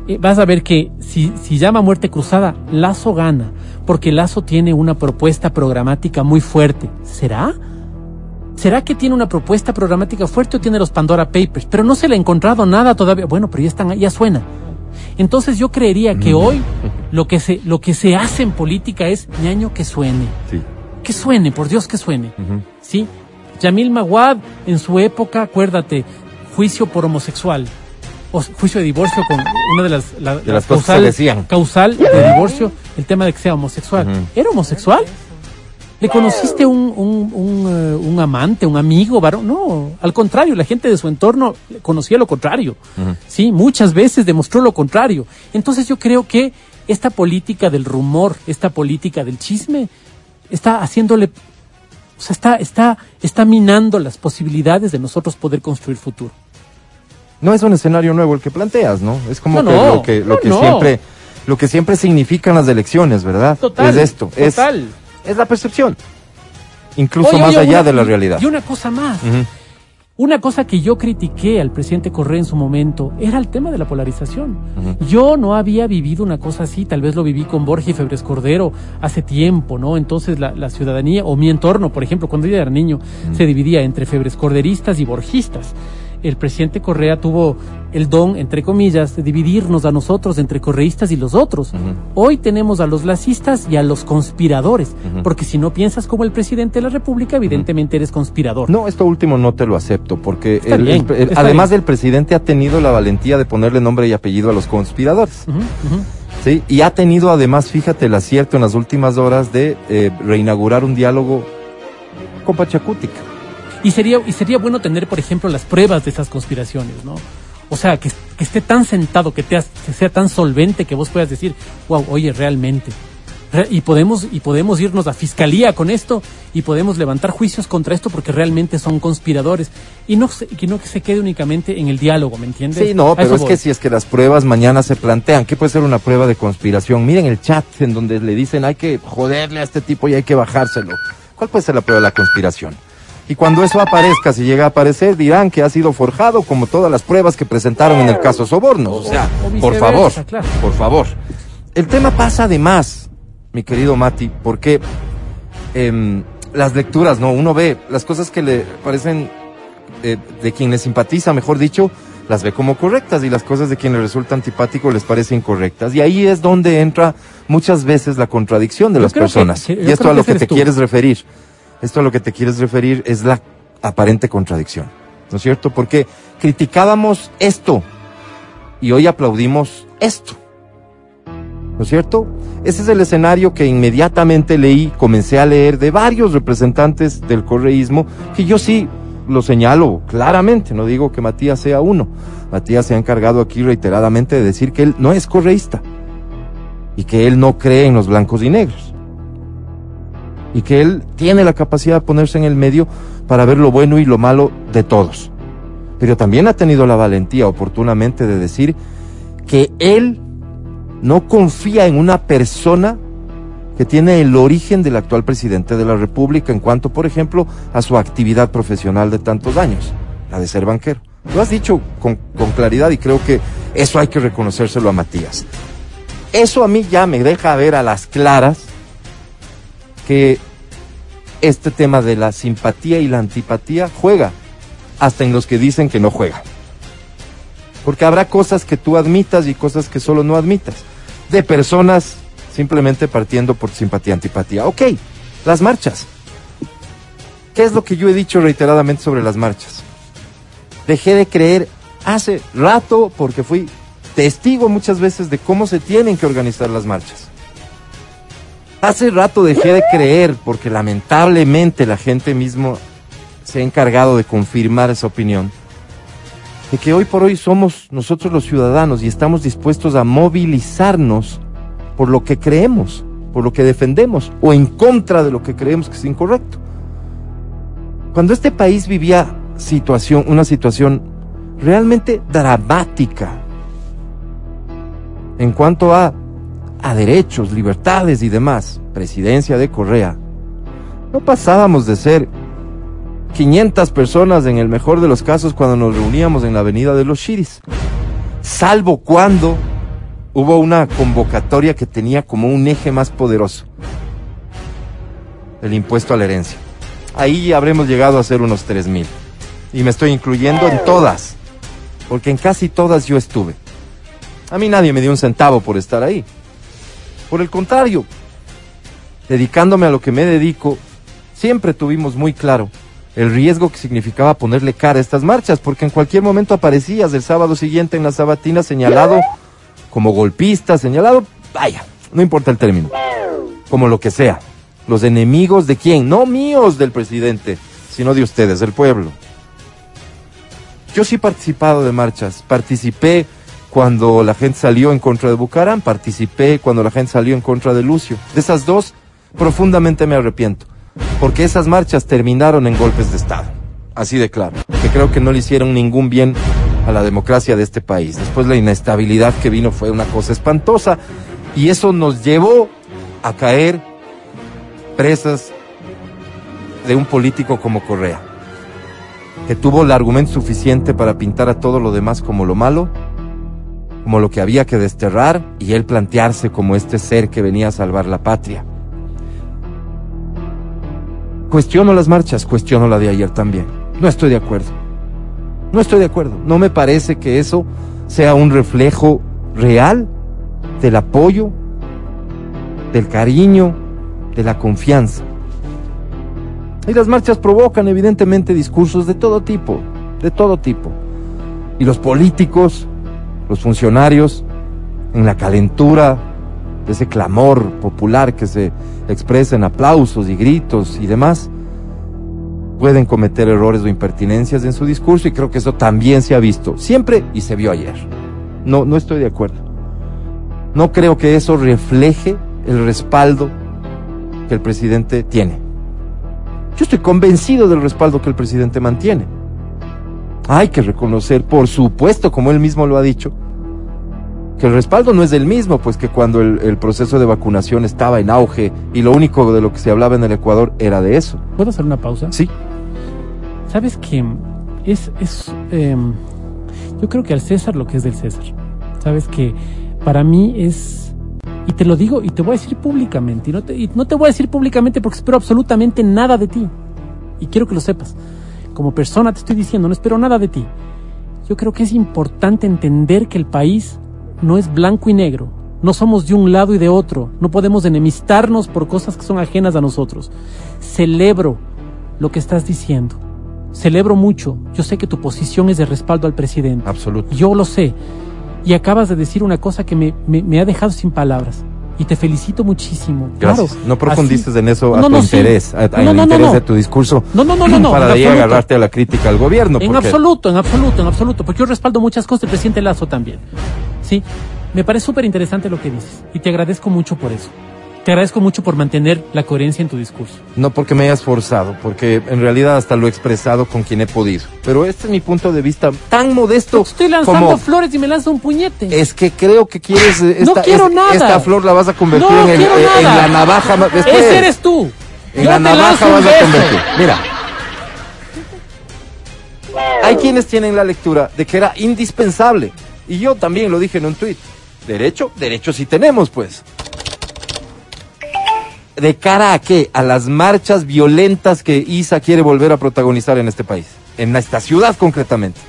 eh, vas a ver que si, si llama muerte cruzada, Lazo gana. porque Lazo tiene una propuesta programática muy fuerte. ¿Será? ¿Será que tiene una propuesta programática fuerte o tiene los Pandora Papers? Pero no se le ha encontrado nada todavía. Bueno, pero ya están, ya suena. Entonces yo creería que hoy lo que se, lo que se hace en política es ñaño que suene. Sí. Que suene, por Dios que suene. ¿Sí? Yamil Maguad, en su época, acuérdate, juicio por homosexual. O juicio de divorcio con una de las, la- De las cosas que se decían. causal de divorcio, el tema de que sea homosexual. ¿Era homosexual? ¿Le conociste un, un, un, eh, un amante, un amigo, varón? No, al contrario, la gente de su entorno conocía lo contrario. Sí, muchas veces demostró lo contrario. Entonces yo creo que esta política del rumor, esta política del chisme, está haciéndole, o sea, está, está, está minando las posibilidades de nosotros poder construir futuro. No es un escenario nuevo el que planteas, ¿no? Es como No, que no, lo que, lo no, que siempre, lo que siempre significan las elecciones, ¿verdad? Total. Es esto, es, total. es la percepción. Incluso Oye, más oye, allá una- de la realidad. Y una cosa más. Ujú. Una cosa que yo critiqué al presidente Correa en su momento era el tema de la polarización. Yo no había vivido una cosa así, tal vez lo viví con Borja y Febres Cordero hace tiempo, ¿no? Entonces la, la ciudadanía, o mi entorno, por ejemplo, cuando yo era niño, se dividía entre Febres Corderistas y Borjistas. El presidente Correa tuvo el don, entre comillas, de dividirnos a nosotros entre correístas y los otros. Hoy tenemos a los lacistas y a los conspiradores, porque si no piensas como el presidente de la República, evidentemente eres conspirador. No, esto último no te lo acepto, porque el- bien, el- el- está además bien. el presidente ha tenido la valentía de ponerle nombre y apellido a los conspiradores. ¿sí? Y ha tenido además, fíjate, el acierto en las últimas horas de eh, reinaugurar un diálogo con Pachacútica. Y sería, y sería bueno tener, por ejemplo, las pruebas de esas conspiraciones, ¿no? O sea, que, que esté tan sentado, que, te, que sea tan solvente que vos puedas decir, wow, oye, realmente. Re- y podemos, y podemos irnos a fiscalía con esto y podemos levantar juicios contra esto porque realmente son conspiradores. Y no, se- que no que se quede únicamente en el diálogo, ¿me entiendes? Sí, no, pero es voy. que si es que las pruebas mañana se plantean, ¿qué puede ser una prueba de conspiración? Miren el chat en donde le dicen hay que joderle a este tipo y hay que bajárselo. ¿Cuál puede ser la prueba de la conspiración? Y cuando eso aparezca, si llega a aparecer, dirán que ha sido forjado como todas las pruebas que presentaron en el caso Sobornos. O sea, o por favor, claro. por favor. El tema pasa además, mi querido Mati, porque em, las lecturas, ¿no? Uno ve las cosas que le parecen eh, de quien le simpatiza, mejor dicho, las ve como correctas y las cosas de quien le resulta antipático les parecen incorrectas. Y ahí es donde entra muchas veces la contradicción de Yo las que- personas. que- y esto a lo que te tú. quieres referir, esto a lo que te quieres referir es la aparente contradicción. ¿No es cierto? Porque criticábamos esto y hoy aplaudimos esto. ¿No es cierto? Ese es el escenario que inmediatamente leí, comencé a leer de varios representantes del correísmo, que yo sí lo señalo claramente, no digo que Matías sea uno. Matías se ha encargado aquí reiteradamente de decir que él no es correísta y que él no cree en los blancos y negros. Y que él tiene la capacidad de ponerse en el medio para ver lo bueno y lo malo de todos. Pero también ha tenido la valentía oportunamente de decir que él no confía en una persona que tiene el origen del actual presidente de la República en cuanto, por ejemplo, a su actividad profesional de tantos años, la de ser banquero. Lo has dicho con, claridad y creo que eso hay que reconocérselo a Matías. Eso a mí ya me deja ver a las claras que este tema de la simpatía y la antipatía juega hasta en los que dicen que no juega. Porque habrá cosas que tú admitas y cosas que solo no admitas. De personas simplemente partiendo por simpatía, antipatía. Ok, las marchas. ¿Qué es lo que yo he dicho reiteradamente sobre las marchas? Dejé de creer hace rato porque fui testigo muchas veces de cómo se tienen que organizar las marchas. Hace rato dejé de creer porque lamentablemente la gente mismo se ha encargado de confirmar esa opinión de que hoy por hoy somos nosotros los ciudadanos y estamos dispuestos a movilizarnos por lo que creemos, por lo que defendemos o en contra de lo que creemos que es incorrecto. Cuando este país vivía situación, una situación realmente dramática en cuanto a, a derechos, libertades y demás, presidencia de Correa, no pasábamos de ser 500 personas en el mejor de los casos cuando nos reuníamos en la avenida de los Chiris. Salvo cuando hubo una convocatoria que tenía como un eje más poderoso. El impuesto a la herencia. Ahí habremos llegado a ser unos tres mil. Y me estoy incluyendo en todas. Porque en casi todas yo estuve. A mí nadie me dio un centavo por estar ahí. Por el contrario, dedicándome a lo que me dedico, siempre tuvimos muy claro el riesgo que significaba ponerle cara a estas marchas, porque en cualquier momento aparecías el sábado siguiente en la sabatina señalado como golpista, señalado, vaya, no importa el término, como lo que sea. Los enemigos de quién, no míos del presidente, sino de ustedes, del pueblo. Yo sí he participado de marchas, participé cuando la gente salió en contra de Bucaram, participé cuando la gente salió en contra de Lucio. De esas dos, profundamente me arrepiento, porque esas marchas terminaron en golpes de Estado, así de claro, que creo que no le hicieron ningún bien a la democracia de este país. Después la inestabilidad que vino fue una cosa espantosa y eso nos llevó a caer presas de un político como Correa, que tuvo el argumento suficiente para pintar a todo lo demás como lo malo como lo que había que desterrar y él plantearse como este ser que venía a salvar la patria. Cuestiono las marchas, cuestiono la de ayer también. No estoy de acuerdo. No estoy de acuerdo. No me parece que eso sea un reflejo real del apoyo, del cariño, de la confianza. Y las marchas provocan evidentemente discursos de todo tipo, de todo tipo. Y los políticos los funcionarios, en la calentura de ese clamor popular que se expresa en aplausos y gritos y demás, pueden cometer errores o impertinencias en su discurso y creo que eso también se ha visto siempre y se vio ayer. No, no estoy de acuerdo. No creo que eso refleje el respaldo que el presidente tiene. Yo estoy convencido del respaldo que el presidente mantiene. Hay que reconocer, por supuesto, como él mismo lo ha dicho, que el respaldo no es el mismo, pues que cuando el, proceso de vacunación estaba en auge y lo único de lo que se hablaba en el Ecuador era de eso. ¿Puedo hacer una pausa? Sí. ¿Sabes que es, es em, yo creo que al César lo que es del César. ¿Sabes que para mí es, y te lo digo y te voy a decir públicamente, y no te, y no te voy a decir públicamente porque espero absolutamente nada de ti. Y quiero que lo sepas como persona te estoy diciendo, no espero nada de ti. Yo creo que es importante entender que el país no es blanco y negro. No somos de un lado y de otro. No podemos enemistarnos por cosas que son ajenas a nosotros. Celebro lo que estás diciendo. Celebro mucho. Yo sé que tu posición es de respaldo al presidente. Absoluto. Yo lo sé. Y acabas de decir una cosa que me, me ha dejado sin palabras y te felicito muchísimo. Gracias. no profundices en eso a tu interés, a, el interés de tu discurso. No, no, no, no. Para de ahí agarrarte a la crítica al gobierno. En absoluto, en absoluto, en absoluto. Porque yo respaldo muchas cosas del presidente Lazo también. Sí. Me parece súper interesante lo que dices y te agradezco mucho por eso. Te agradezco mucho por mantener la coherencia en tu discurso. No porque me hayas forzado, porque en realidad hasta lo he expresado con quien he podido. Pero este es mi punto de vista tan modesto. estoy lanzando flores y me lanza un puñete. Es que creo que quieres. Esta, no quiero nada. Esta flor la vas a convertir en, en, la navaja. Ese eres tú. En la navaja vas a convertir. Mira. Hay quienes tienen la lectura de que era indispensable. Y yo también lo dije en un tuit. Derecho, derecho sí tenemos, pues. ¿De cara a qué? A las marchas violentas que Isa quiere volver a protagonizar en este país, en esta ciudad concretamente.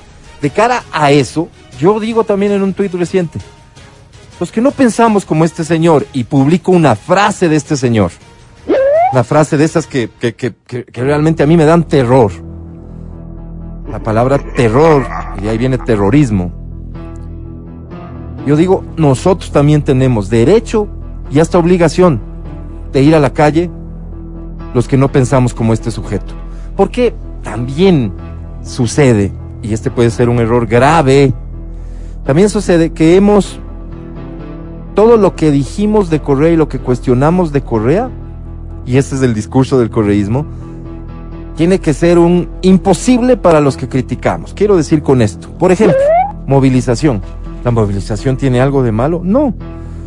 De cara a eso, yo digo también en un tuit reciente, los que no pensamos como este señor, y publico una frase de este señor, una frase de esas que, que, que, que realmente a mí me dan terror. La palabra terror, y ahí viene terrorismo. Yo digo, nosotros también tenemos derecho y hasta obligación de ir a la calle los que no pensamos como este sujeto. Porque también sucede, y este puede ser un error grave, también sucede que hemos, todo lo que dijimos de Correa y lo que cuestionamos de Correa, y este es el discurso del correísmo, tiene que ser un imposible para los que criticamos. Quiero decir con esto, por ejemplo, movilización. ¿La movilización tiene algo de malo? No.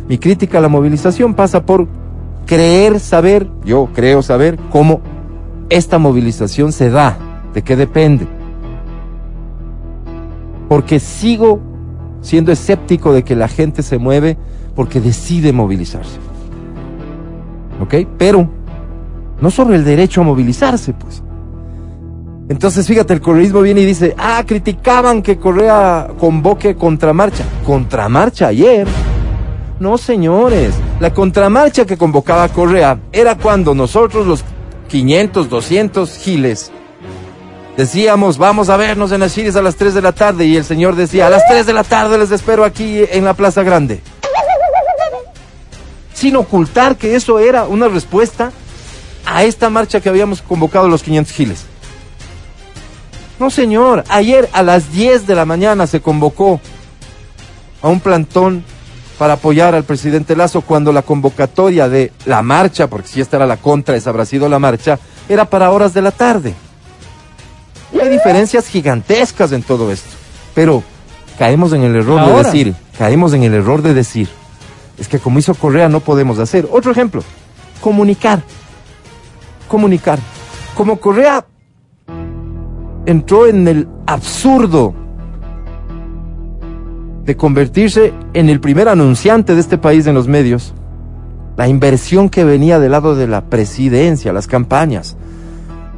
Mi crítica a la movilización pasa por creer saber, yo creo saber cómo esta movilización se da, de qué depende. Porque sigo siendo escéptico de que la gente se mueve porque decide movilizarse. ¿Ok? Pero no sobre el derecho a movilizarse, pues. Entonces, fíjate, el correísmo viene y dice, ah, criticaban que Correa convoque contramarcha. ¿Contramarcha ayer? No, señores. La contramarcha que convocaba Correa era cuando nosotros los 500, 200 giles decíamos, vamos a vernos en las Chiles a las 3 de la tarde y el señor decía, a las 3 de la tarde les espero aquí en la Plaza Grande. Sin ocultar que eso era una respuesta a esta marcha que habíamos convocado los 500 giles. No, señor. Ayer a las 10 de la mañana se convocó a un plantón para apoyar al presidente Lazo cuando la convocatoria de la marcha, porque si esta era la contra, esa habrá sido la marcha, era para horas de la tarde. Y hay diferencias gigantescas en todo esto. Pero caemos en el error de decir, caemos en el error de decir, es que como hizo Correa no podemos hacer. Otro ejemplo, comunicar. Comunicar. Como Correa entró en el absurdo de convertirse en el primer anunciante de este país en los medios. La inversión que venía del lado de la presidencia, las campañas,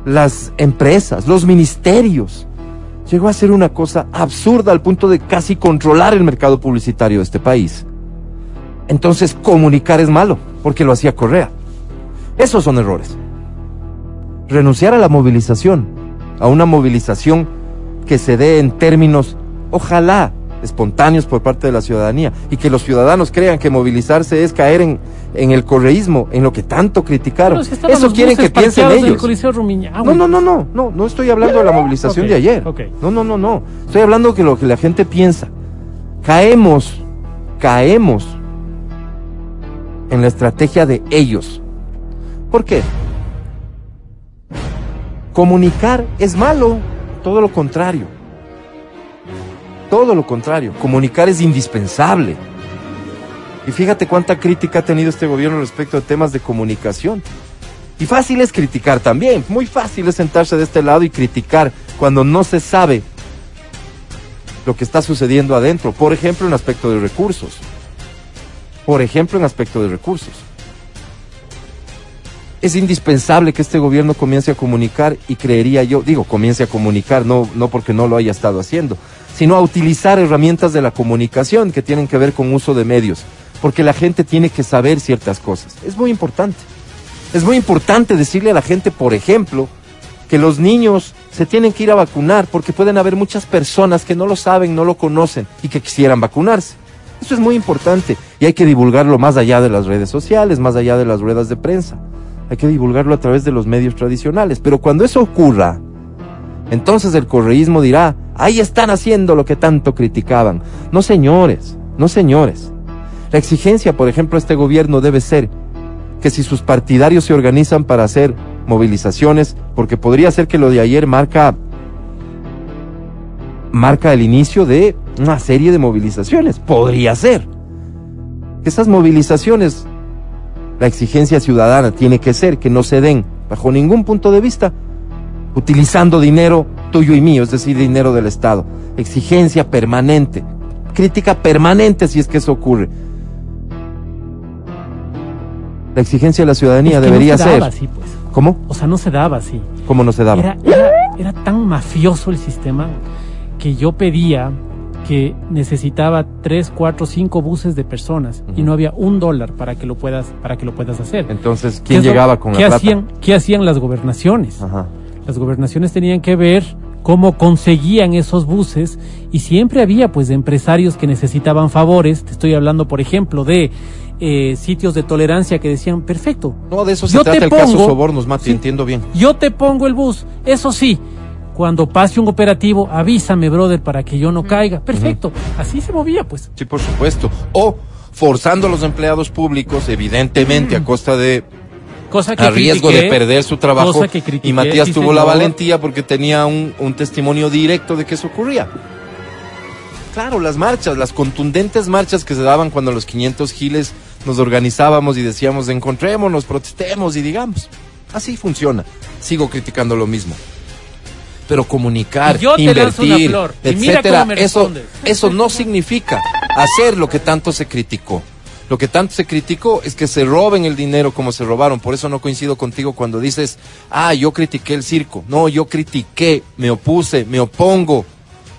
las empresas, los ministerios, llegó a ser una cosa absurda al punto de casi controlar el mercado publicitario de este país. Entonces comunicar es malo, porque lo hacía Correa. Esos son errores. Renunciar a la movilización, a una movilización que se dé en términos, ojalá, espontáneos por parte de la ciudadanía, y que los ciudadanos crean que movilizarse es caer en, en el correísmo, en lo que tanto criticaron. Si Eso quieren que piensen ellos. No, no, no, no, no, no estoy hablando de la movilización de ayer. No, no, no, no. Estoy hablando que lo que la gente piensa. Caemos, caemos en la estrategia de ellos. ¿Por qué? Comunicar es malo, todo lo contrario. Todo lo contrario. Comunicar es indispensable. Y fíjate cuánta crítica ha tenido este gobierno respecto a temas de comunicación. Y fácil es criticar también. Muy fácil es sentarse de este lado y criticar cuando no se sabe lo que está sucediendo adentro. Por ejemplo, en aspecto de recursos. Por ejemplo, en aspecto de recursos. Es indispensable que este gobierno comience a comunicar y creería yo, digo, comience a comunicar, no, no porque no lo haya estado haciendo, sino a utilizar herramientas de la comunicación que tienen que ver con uso de medios, porque la gente tiene que saber ciertas cosas. Es muy importante. Es muy importante decirle a la gente, por ejemplo, que los niños se tienen que ir a vacunar porque pueden haber muchas personas que no lo saben, no lo conocen y que quisieran vacunarse. Eso es muy importante y hay que divulgarlo más allá de las redes sociales, más allá de las ruedas de prensa. Hay que divulgarlo a través de los medios tradicionales. Pero cuando eso ocurra, entonces el correísmo dirá, ahí están haciendo lo que tanto criticaban. No señores, no señores. La exigencia, por ejemplo, a este gobierno debe ser que si sus partidarios se organizan para hacer movilizaciones, porque podría ser que lo de ayer marca marca el inicio de una serie de movilizaciones, podría ser. Esas movilizaciones, la exigencia ciudadana tiene que ser que no se den bajo ningún punto de vista utilizando dinero tuyo y mío, es decir, dinero del Estado. Exigencia permanente, crítica permanente si es que eso ocurre. La exigencia de la ciudadanía Es que debería no se ser. daba así, pues. ¿Cómo? O sea, no se daba así. ¿Cómo no se daba? Era, era, era tan mafioso el sistema que yo pedía que necesitaba tres, cuatro, cinco buses de personas y no había un dólar para que lo puedas, para que lo puedas hacer. Entonces, ¿Qué ¿quién llegaba con la ¿qué plata? hacían, ¿Qué hacían las gobernaciones? Ajá. Las gobernaciones tenían que ver cómo conseguían esos buses y siempre había pues empresarios que necesitaban favores. Te estoy hablando, por ejemplo, de eh, sitios de tolerancia que decían, perfecto, No, de eso se Yo trata te el caso pongo- Sobornos, Mati, Sí. entiendo bien. yo te pongo el bus. Eso sí, cuando pase un operativo, avísame, brother, para que yo no caiga. Perfecto. Así se movía, pues. Sí, por supuesto. O forzando a los empleados públicos, evidentemente, a costa de Cosa que a riesgo de perder su trabajo. cosa que critiqué, y Matías sí, tuvo la valentía porque tenía un, un testimonio directo de que eso ocurría. Claro, las marchas, las contundentes marchas que se daban cuando los 500 giles nos organizábamos y decíamos encontrémonos, protestemos y digamos. Así funciona. Sigo criticando lo mismo. pero comunicar, yo te lanzo una invertir, flor, y mira etcétera, cómo me eso, eso no significa hacer lo que tanto se criticó. Lo que tanto se criticó es que se roben el dinero como se robaron. Por eso no coincido contigo cuando dices, ah, yo critiqué el circo. No, yo critiqué, me opuse, me opongo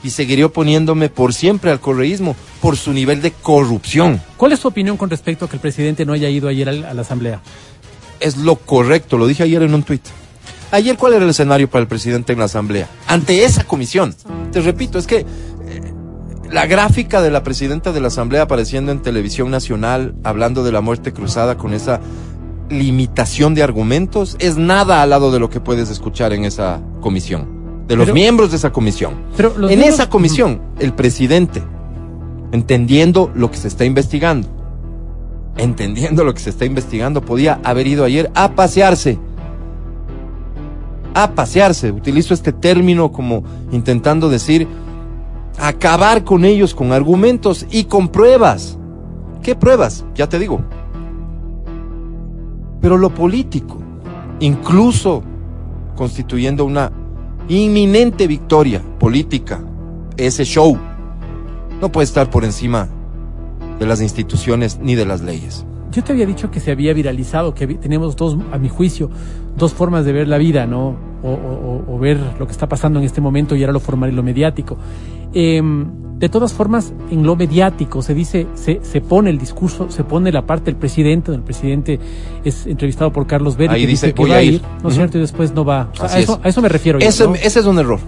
y seguiré oponiéndome por siempre al correísmo por su nivel de corrupción. ¿Cuál es tu opinión con respecto a que el presidente no haya ido ayer a la asamblea? es lo correcto, lo dije ayer en un tuit. Ayer, ¿cuál era el escenario para el presidente en la Asamblea? Ante esa comisión. Te repito, es que la gráfica de la presidenta de la Asamblea apareciendo en televisión nacional, hablando de la muerte cruzada con esa limitación de argumentos, es nada al lado de lo que puedes escuchar en esa comisión, de los Pero- miembros de esa comisión. Pero en miembros- esa comisión, el presidente, entendiendo lo que se está investigando, entendiendo lo que se está investigando, podía haber ido ayer a pasearse. A pasearse. Utilizo este término como intentando decir acabar con ellos con argumentos y con pruebas. ¿Qué pruebas? Ya te digo. Pero lo político, incluso constituyendo una inminente victoria política, ese show, no puede estar por encima de las instituciones ni de las leyes. Yo te había dicho que se había viralizado, que tenemos dos, a mi juicio, dos formas de ver la vida, ¿no? O, o- o- o ver lo que está pasando en este momento y ahora lo formal y lo mediático. Em, de todas formas, en lo mediático se dice, se, se pone el discurso, se pone la parte del presidente, donde el presidente es entrevistado por Carlos Berry, Ahí que dice, que "Voy va a ir". ir, ¿no es cierto? Y después no va. O sea, Así a, eso, es. a eso me refiero. yo, Ese, ¿no? ese es un error.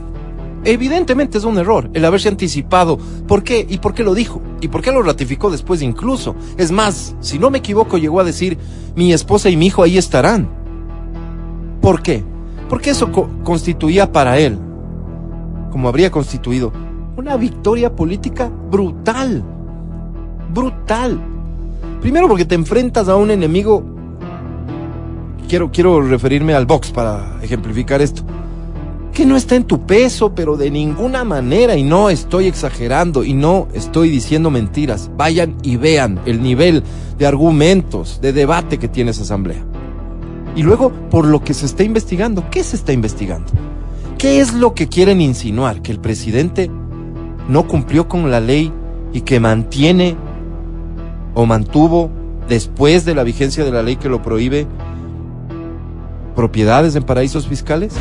Evidentemente es un error el haberse anticipado. ¿Por qué? ¿Y por qué lo dijo? ¿Y por qué lo ratificó después incluso? Es más, si no me equivoco, llegó a decir, mi esposa y mi hijo ahí estarán. ¿Por qué? Porque eso co- constituía para él, como habría constituido, una victoria política brutal. Brutal. Primero porque te enfrentas a un enemigo quiero, quiero referirme al box para ejemplificar esto. Que no está en tu peso, pero de ninguna manera, y no estoy exagerando, y no estoy diciendo mentiras. Vayan y vean el nivel de argumentos, de debate que tiene esa asamblea. Y luego, por lo que se está investigando, ¿qué se está investigando? ¿Qué es lo que quieren insinuar? Que el presidente no cumplió con la ley y que mantiene o mantuvo después de la vigencia de la ley que lo prohíbe propiedades en paraísos fiscales?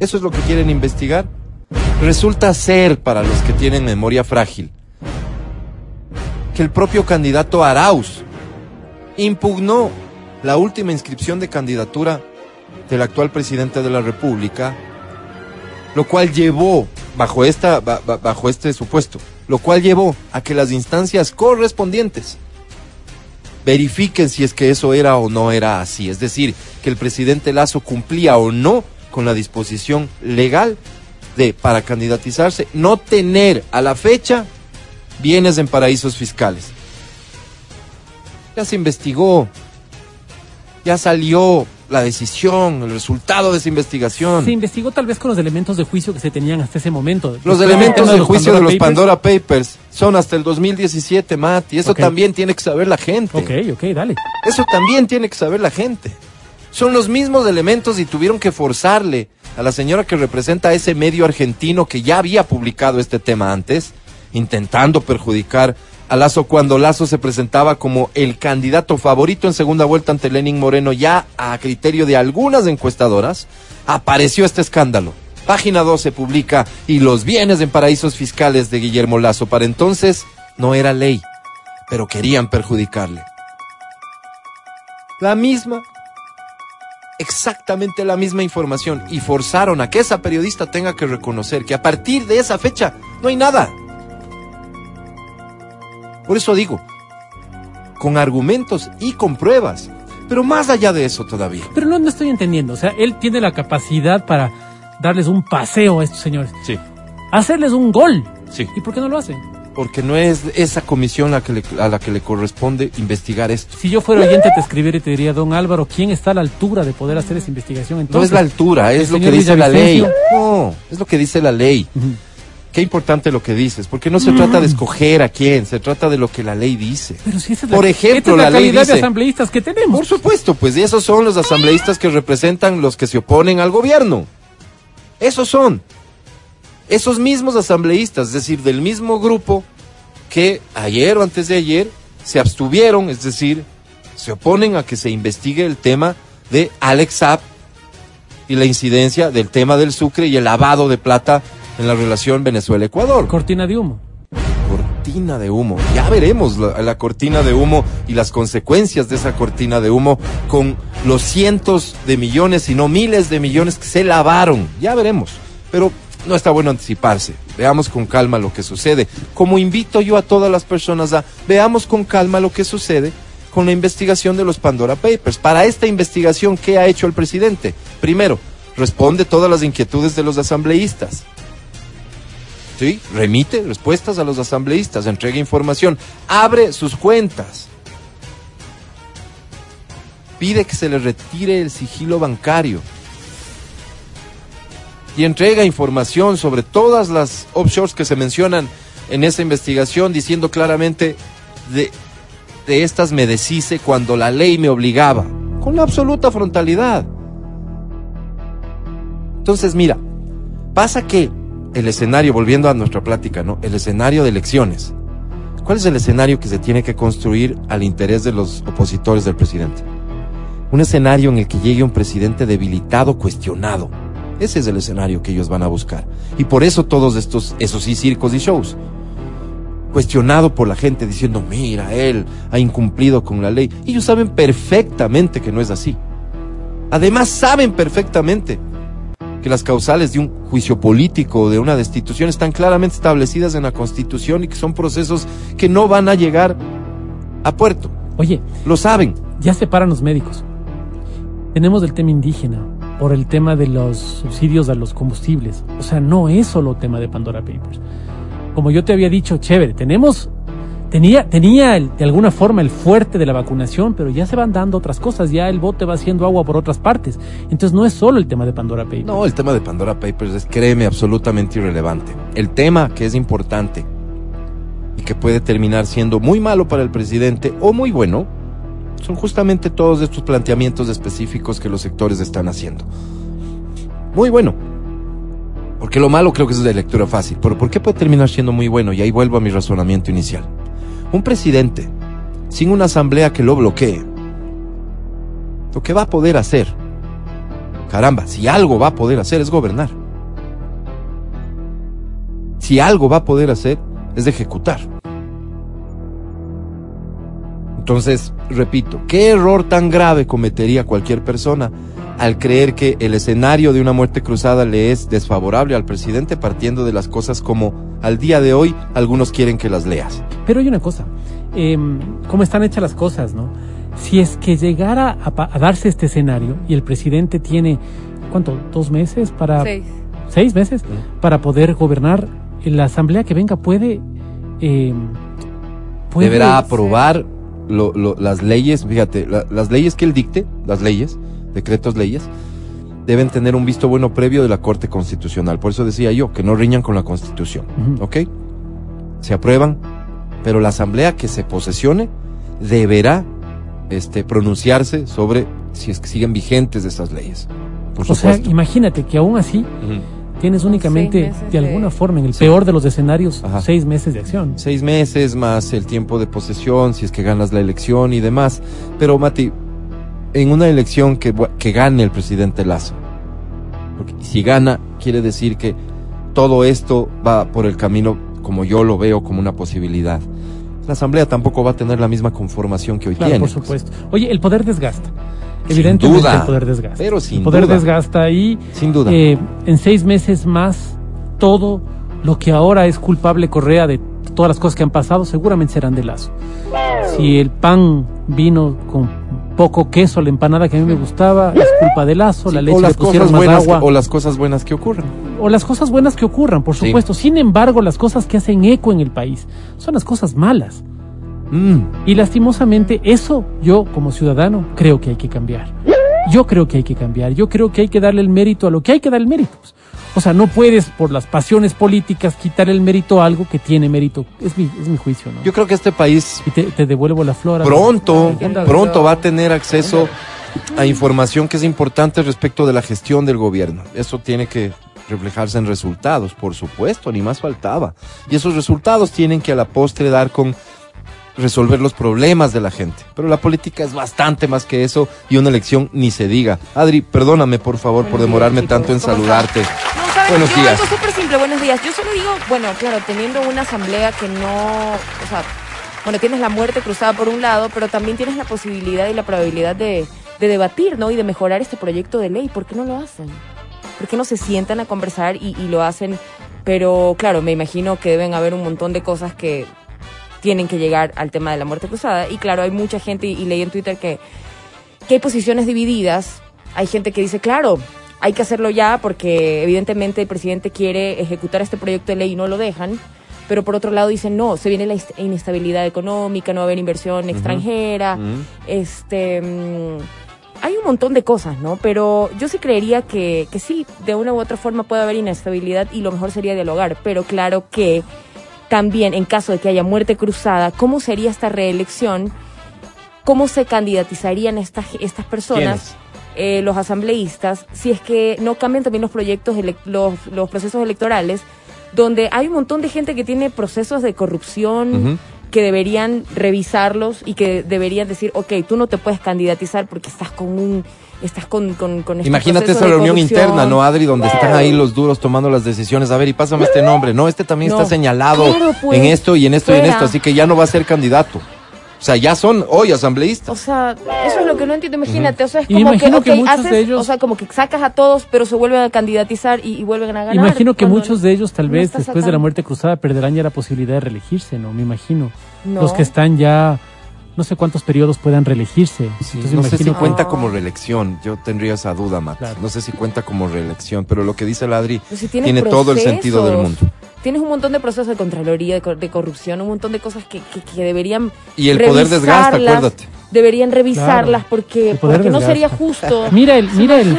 ¿Eso es lo que quieren investigar? Resulta ser, para los que tienen memoria frágil, que el propio candidato Arauz impugnó la última inscripción de candidatura del actual presidente de la República, lo cual llevó, bajo, esta, ba- ba- bajo este supuesto, lo cual llevó a que las instancias correspondientes verifiquen si es que eso era o no era así. Es decir, que el presidente Lazo cumplía o no con la disposición legal de, para candidatizarse, no tener a la fecha bienes en paraísos fiscales. Ya se investigó, ya salió la decisión, el resultado de esa investigación. Se investigó tal vez con los elementos de juicio que se tenían hasta ese momento. Los elementos de juicio de los. Pandora Papers son hasta el 2017, Matt, y eso también tiene que saber la gente. Ok, ok, dale. Eso también tiene que saber la gente. Son los mismos elementos y tuvieron que forzarle a la señora que representa a ese medio argentino que ya había publicado este tema antes, intentando perjudicar a Lazo cuando Lazo se presentaba como el candidato favorito en segunda vuelta ante Lenin Moreno, ya a criterio de algunas encuestadoras, apareció este escándalo. Página 12 publica y los bienes en paraísos fiscales de Guillermo Lazo. Para entonces no era ley, pero querían perjudicarle. La misma, exactamente la misma información y forzaron a que esa periodista tenga que reconocer que a partir de esa fecha no hay nada. Por eso digo, con argumentos y con pruebas, pero más allá de eso todavía. Pero no, no estoy entendiendo. O sea, él tiene la capacidad para darles un paseo a estos señores. Sí, Hacerles un gol. sí. ¿Y por qué no lo hacen? Porque no es esa comisión la que le- a la que le corresponde investigar esto. Si yo fuera oyente te escribiera y te diría, don Álvaro, ¿quién está a la altura de poder hacer esa investigación? No Entonces, es la altura, es lo que dice la ley. No, es lo que dice la ley. Ujú. Qué importante lo que dices, porque no se trata de escoger a quién, se trata de lo que la ley dice. Pero si esa es Por la, ejemplo, esta es la, la ley calidad de dice- asambleístas que tenemos. Por supuesto, pues esos son los asambleístas que representan los que se oponen al gobierno. Esos son. Esos mismos asambleístas, es decir, del mismo grupo que ayer o antes de ayer se abstuvieron, es decir, se oponen a que se investigue el tema de Alex Saab y la incidencia del tema del Sucre y el lavado de plata en la relación Venezuela-Ecuador. Cortina de humo. Cortina de humo. Ya veremos la, la cortina de humo y las consecuencias de esa cortina de humo con los cientos de millones, si no miles de millones que se lavaron. Ya veremos. Pero no está bueno anticiparse. Veamos con calma lo que sucede. Como invito yo a todas las personas a veamos con calma lo que sucede con la investigación de los Pandora Papers. Para esta investigación, ¿qué ha hecho el presidente? Primero, responde todas las inquietudes de los asambleístas. ¿Sí? Remite respuestas a los asambleístas, entrega información, abre sus cuentas. Pide que se le retire el sigilo bancario. Y entrega información sobre todas las offshores que se mencionan en esa investigación, diciendo claramente de, de estas me deshice cuando la ley me obligaba, con absoluta frontalidad. Entonces, mira, pasa que el escenario, volviendo a nuestra plática, ¿no? El escenario de elecciones. ¿Cuál es el escenario que se tiene que construir al interés de los opositores del presidente? Un escenario en el que llegue un presidente debilitado, cuestionado. Ese es el escenario que ellos van a buscar. Y por eso todos estos, esos sí, circos y shows. Cuestionado por la gente diciendo, mira, él ha incumplido con la ley. Ellos saben perfectamente que no es así. Además, saben perfectamente que las causales de un juicio político o de una destitución están claramente establecidas en la Constitución y que son procesos que no van a llegar a puerto. Oye, Lo saben. ya se paran los médicos. Tenemos el tema indígena por el tema de los subsidios a los combustibles. O sea, no es solo tema de Pandora Papers. Como yo te había dicho, chévere, tenemos tenía tenía de alguna forma el fuerte de la vacunación, pero ya se van dando otras cosas, ya el bote va haciendo agua por otras partes. Entonces no es solo el tema de Pandora Papers. No, el tema de Pandora Papers es, créeme, absolutamente irrelevante. El tema que es importante y que puede terminar siendo muy malo para el presidente o muy bueno, son justamente todos estos planteamientos específicos que los sectores están haciendo. Muy bueno. Porque lo malo creo que es de lectura fácil. Pero ¿por qué puede terminar siendo muy bueno? Y ahí vuelvo a mi razonamiento inicial. Un presidente sin una asamblea que lo bloquee, lo que va a poder hacer Caramba, si algo va a poder hacer es gobernar. Si algo va a poder hacer es ejecutar. Entonces, repito, ¿qué error tan grave cometería cualquier persona al creer que el escenario de una muerte cruzada le es desfavorable al presidente partiendo de las cosas como al día de hoy algunos quieren que las leas? Pero hay una cosa, eh, cómo están hechas las cosas, ¿no? Si es que llegara a, pa- a darse este escenario y el presidente tiene, ¿cuánto? ¿Dos meses para... Seis. ¿Seis meses? Para poder gobernar, la asamblea que venga puede... eh, puede- deberá aprobar lo- lo- las leyes, fíjate, la- las leyes que él dicte, las leyes, decretos leyes, deben tener un visto bueno previo de la Corte Constitucional. Por eso decía yo, que no riñan con la Constitución, Ujú. ¿ok? Se aprueban, pero la asamblea que se posesione deberá este, pronunciarse sobre si es que siguen vigentes esas leyes. Por O sea, imagínate que aún así tienes únicamente, de de- alguna forma, en el peor de los escenarios, Ajá. seis meses de acción. Seis meses más el tiempo de posesión, si es que ganas la elección y demás. Pero, Mati, en una elección que, que gane el presidente Lazo, porque si gana, quiere decir que todo esto va por el camino como yo lo veo como una posibilidad. La Asamblea tampoco va a tener la misma conformación que hoy Claro, tiene. por supuesto. Oye, el poder desgasta. Sin Evidentemente duda, el poder desgasta. pero sin el poder duda. desgasta y Sin duda. eh, en seis meses más todo lo que ahora es culpable Correa de todas las cosas que han pasado seguramente serán de lazo. Si el pan vino con poco queso, la empanada que a mí me gustaba, es culpa de lazo, la leche o le las pusieron cosas más que- agua. o las cosas buenas que ocurren. o las cosas buenas que ocurran, por Sí. supuesto. Sin embargo, las cosas que hacen eco en el país son las cosas malas. Mm. Y lastimosamente eso yo como ciudadano creo que hay que cambiar. Yo creo que hay que cambiar. Yo creo que hay que darle el mérito a lo que hay que dar el mérito. pues. O sea, no puedes por las pasiones políticas quitar el mérito a algo que tiene mérito. Es mi, es mi juicio, ¿no? Yo creo que este país y te, te devuelvo la flora. pronto, pronto va a tener acceso a información que es importante respecto de la gestión del gobierno. Eso tiene que reflejarse en resultados, por supuesto, ni más faltaba. Y esos resultados tienen que a la postre dar con resolver los problemas de la gente. Pero la política es bastante más que eso y una elección ni se diga. Adri, perdóname por favor por demorarme días, tanto en chicos. ¿Cómo saludarte. ¿Sabes? Buenos Yo días. algo súper simple, buenos días. Yo solo digo, bueno, claro, teniendo una asamblea que no, o sea, bueno, tienes la muerte cruzada por un lado, pero también tienes la posibilidad y la probabilidad de, de debatir, ¿no? Y de mejorar este proyecto de ley. ¿Por qué no lo hacen? ¿Por qué no se sientan a conversar y, y lo hacen? Pero claro, me imagino que deben haber un montón de cosas que tienen que llegar al tema de la muerte cruzada. Y claro, hay mucha gente, y, y leí en Twitter que, que hay posiciones divididas. Hay gente que dice, claro, hay que hacerlo ya porque evidentemente el presidente quiere ejecutar este proyecto de ley y no lo dejan. Pero por otro lado dicen, no, se viene la inestabilidad económica, no va a haber inversión extranjera. Este. mm, hay un montón de cosas, ¿no? Pero yo sí creería que, que sí, de una u otra forma puede haber inestabilidad y lo mejor sería dialogar. Pero claro que también, en caso de que haya muerte cruzada, ¿cómo sería esta reelección? ¿Cómo se candidatizarían estas, estas personas? Eh, los asambleístas, si es que no cambian también los proyectos, los, los procesos electorales, donde hay un montón de gente que tiene procesos de corrupción que deberían revisarlos y que deberían decir, ok, tú no te puedes candidatizar porque estás con un, estás con, con, con este Imagínate esa reunión interna, ¿no, Adri? Donde están ahí los duros tomando las decisiones. A ver, y pásame este nombre. No, este también No. está señalado Claro, pues, en esto y en esto y en esto. Así que ya no va a ser candidato. O sea, ya son hoy asambleístas. O sea, eso es lo que no entiendo, imagínate, o sea, es como que, imagino que ok, muchos haces, de ellos- o sea, como que sacas a todos, pero se vuelven a candidatizar y, y vuelven a ganar. Imagino que muchos de ellos tal no vez después de la muerte cruzada perderán ya la posibilidad de reelegirse, ¿no? Me imagino. No. Los que están ya, no sé cuántos periodos puedan reelegirse. Sí, Entonces no sé si que- cuenta como reelección. Yo tendría esa duda, Matt. Claro. No sé si cuenta como reelección, pero lo que dice el Adri Pero si tienes tiene todo el sentido del mundo. Tienes un montón de procesos de contraloría, de, cor- de corrupción, un montón de cosas que, que, que deberían. Y el poder desgasta, revisarlas, acuérdate. Deberían revisarlas Claro, porque, no sería justo. [laughs] Mira el, mira el,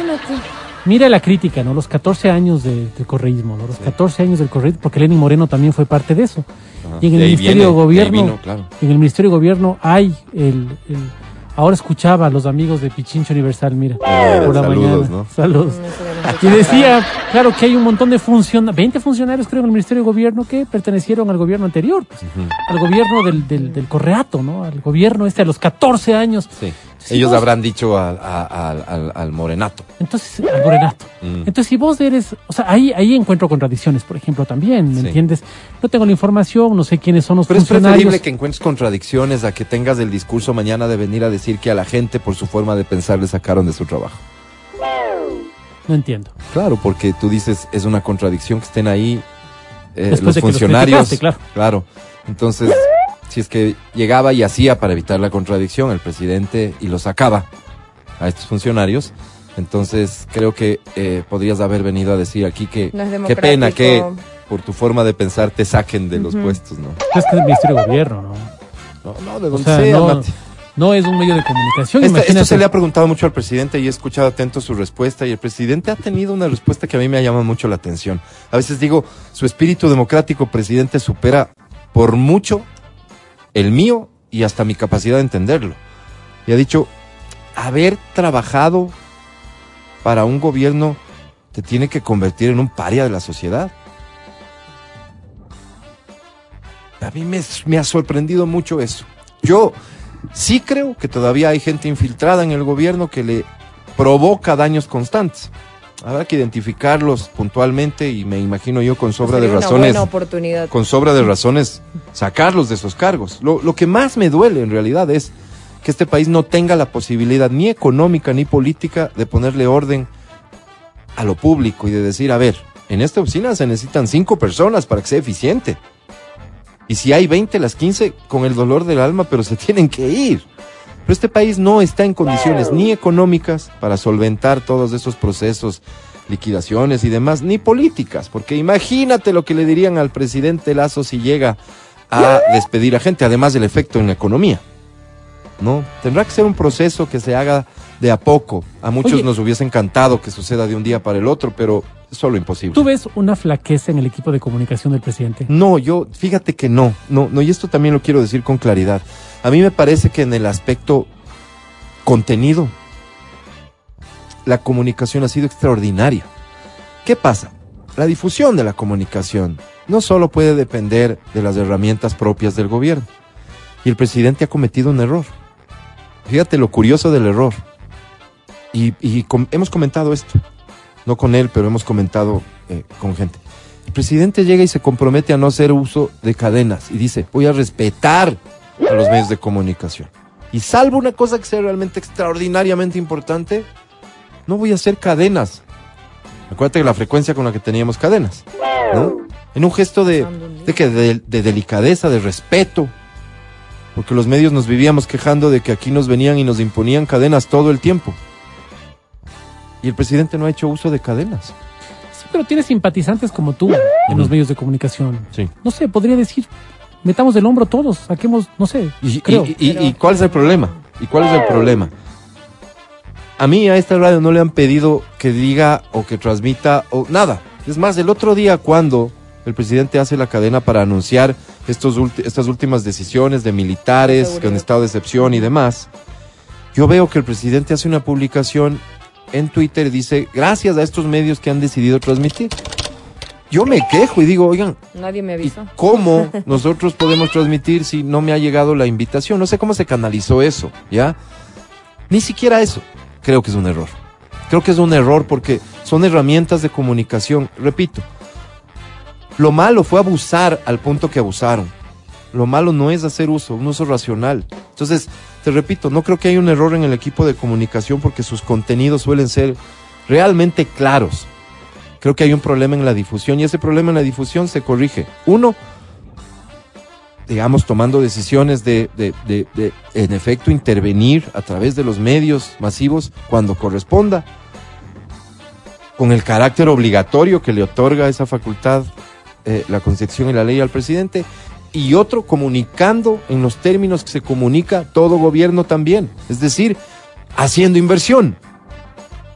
mira la crítica, ¿no? Los 14 años de- del correísmo, ¿no? Los 14 años del correísmo, porque Lenin Moreno también fue parte de eso. Ajá. Y en el Ministerio viene, de Gobierno, vino, claro. en el Ministerio de Gobierno hay el, el- ahora escuchaba a los amigos de Pichincho Universal, mira, Mira, por la saludos, mañana. ¿no? Saludos. Y decía, claro, que hay un montón de funcionarios, 20 funcionarios creo en el Ministerio de Gobierno que pertenecieron al gobierno anterior, pues, al gobierno del, del, del Correato, ¿no? Al gobierno este a los 14 años. Sí. Si Ellos vos- habrán dicho al, a- al- al- al morenato. Entonces, al Morenato. Mm. Entonces, si vos eres, o sea, ahí, ahí encuentro contradicciones, por ejemplo, también, ¿me Sí. entiendes? No tengo la información, no sé quiénes son los Pero es funcionarios. preferible que encuentres contradicciones a que tengas el discurso mañana de venir a decir que a la gente por su forma de pensar le sacaron de su trabajo. No entiendo. Claro, porque tú dices es una contradicción que estén ahí eh, los que los funcionarios. criticaste, claro. Entonces, si es que llegaba y hacía para evitar la contradicción el presidente y lo sacaba a estos funcionarios, entonces creo que eh, podrías haber venido a decir aquí que No es qué pena que por tu forma de pensar te saquen de los puestos, ¿no? Es que es el Ministerio de Gobierno, ¿no? No, no, de O donde sea, sea, no, Mati. no es un medio de comunicación. Esta- imagínate. esto se le ha preguntado mucho al presidente y he escuchado atento su respuesta y el presidente ha tenido una respuesta que a mí me ha llamado mucho la atención. A veces digo, su espíritu democrático, presidente, supera por mucho el mío y hasta mi capacidad de entenderlo. Y ha dicho, haber trabajado para un gobierno te tiene que convertir en un paria de la sociedad. A mí me, me ha sorprendido mucho eso. Yo sí creo que todavía hay gente infiltrada en el gobierno que le provoca daños constantes. Habrá que identificarlos puntualmente y me imagino yo con sobra de Sería una razones buena oportunidad. con sobra de razones sacarlos de esos cargos. Lo, lo que más me duele en realidad es que este país no tenga la posibilidad ni económica ni política de ponerle orden a lo público y de decir, a ver, en esta oficina se necesitan cinco personas para que sea eficiente. Y si hay 20, las 15 con el dolor del alma, pero se tienen que ir. Pero este país no está en condiciones ni económicas para solventar todos esos procesos, liquidaciones y demás, ni políticas, porque imagínate lo que le dirían al presidente Lazo si llega a despedir a gente, además del efecto en la economía. No, tendrá que ser un proceso que se haga de a poco. A muchos Oye. nos hubiese encantado que suceda de un día para el otro, pero solo imposible. ¿Tú ves una flaqueza en el equipo de comunicación del presidente? No, yo, fíjate que no, no, no, y esto también lo quiero decir con claridad. A mí me parece que en el aspecto contenido, la comunicación ha sido extraordinaria. ¿Qué pasa? la difusión de la comunicación no solo puede depender de las herramientas propias del gobierno. Y el presidente ha cometido un error. Fíjate lo curioso del error. Y, y com- hemos comentado esto. No con él, pero hemos comentado eh, con gente. El presidente llega y se compromete a no hacer uso de cadenas y dice, voy a respetar a los medios de comunicación. Y salvo una cosa que sea realmente extraordinariamente importante, no voy a hacer cadenas. Acuérdate que la frecuencia con la que teníamos cadenas. En un gesto de, de delicadeza, de respeto, porque los medios nos vivíamos quejando de que aquí nos venían y nos imponían cadenas todo el tiempo. Y el presidente no ha hecho uso de cadenas. Sí, pero tienes simpatizantes como tú en los medios de comunicación. Sí. No sé, podría decir, metamos del hombro todos, saquemos, no sé, ¿Y, creo. y- y- Pero- y cuál es el problema? ¿Y cuál es el problema? A mí a esta radio no le han pedido que diga o que transmita o nada. Es más, el otro día cuando el presidente hace la cadena para anunciar estos estas últimas decisiones de militares Seguridad. con estado de excepción y demás, yo veo que el presidente hace una publicación en Twitter dice, gracias a estos medios que han decidido transmitir. Yo me quejo y digo, oigan, Nadie me ¿Y avisó. cómo [laughs] nosotros podemos transmitir si no me ha llegado la invitación? No sé cómo se canalizó eso, ¿ya? Ni siquiera eso. Creo que es un error. Creo que es un error porque son herramientas de comunicación. Repito, lo malo fue abusar al punto que abusaron. Lo malo no es hacer uso, un uso racional. Entonces, te repito, no creo que haya un error en el equipo de comunicación porque sus contenidos suelen ser realmente claros. Creo que hay un problema en la difusión y ese problema en la difusión se corrige. Uno, digamos, tomando decisiones de, de, de, en efecto, intervenir a través de los medios masivos cuando corresponda, con el carácter obligatorio que le otorga esa facultad eh, la Constitución y la ley al presidente, y otro comunicando en los términos que se comunica todo gobierno también, es decir, haciendo inversión.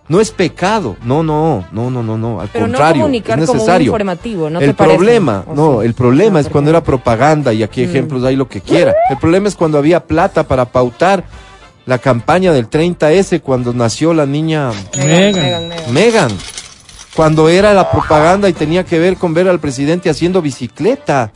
No es pecado, no, no, no, no, no, no, al Pero no contrario, comunicar es como un necesario. informativo, ¿no el te problema, ¿O no, sí? el problema No, es ¿por cuando qué? era propaganda y aquí Mm. ejemplos hay lo que quiera. El problema es cuando había plata para pautar la campaña del 30S cuando nació la niña Megan. Megan, Megan. Megan. Cuando era la propaganda y tenía que ver con ver al presidente haciendo bicicleta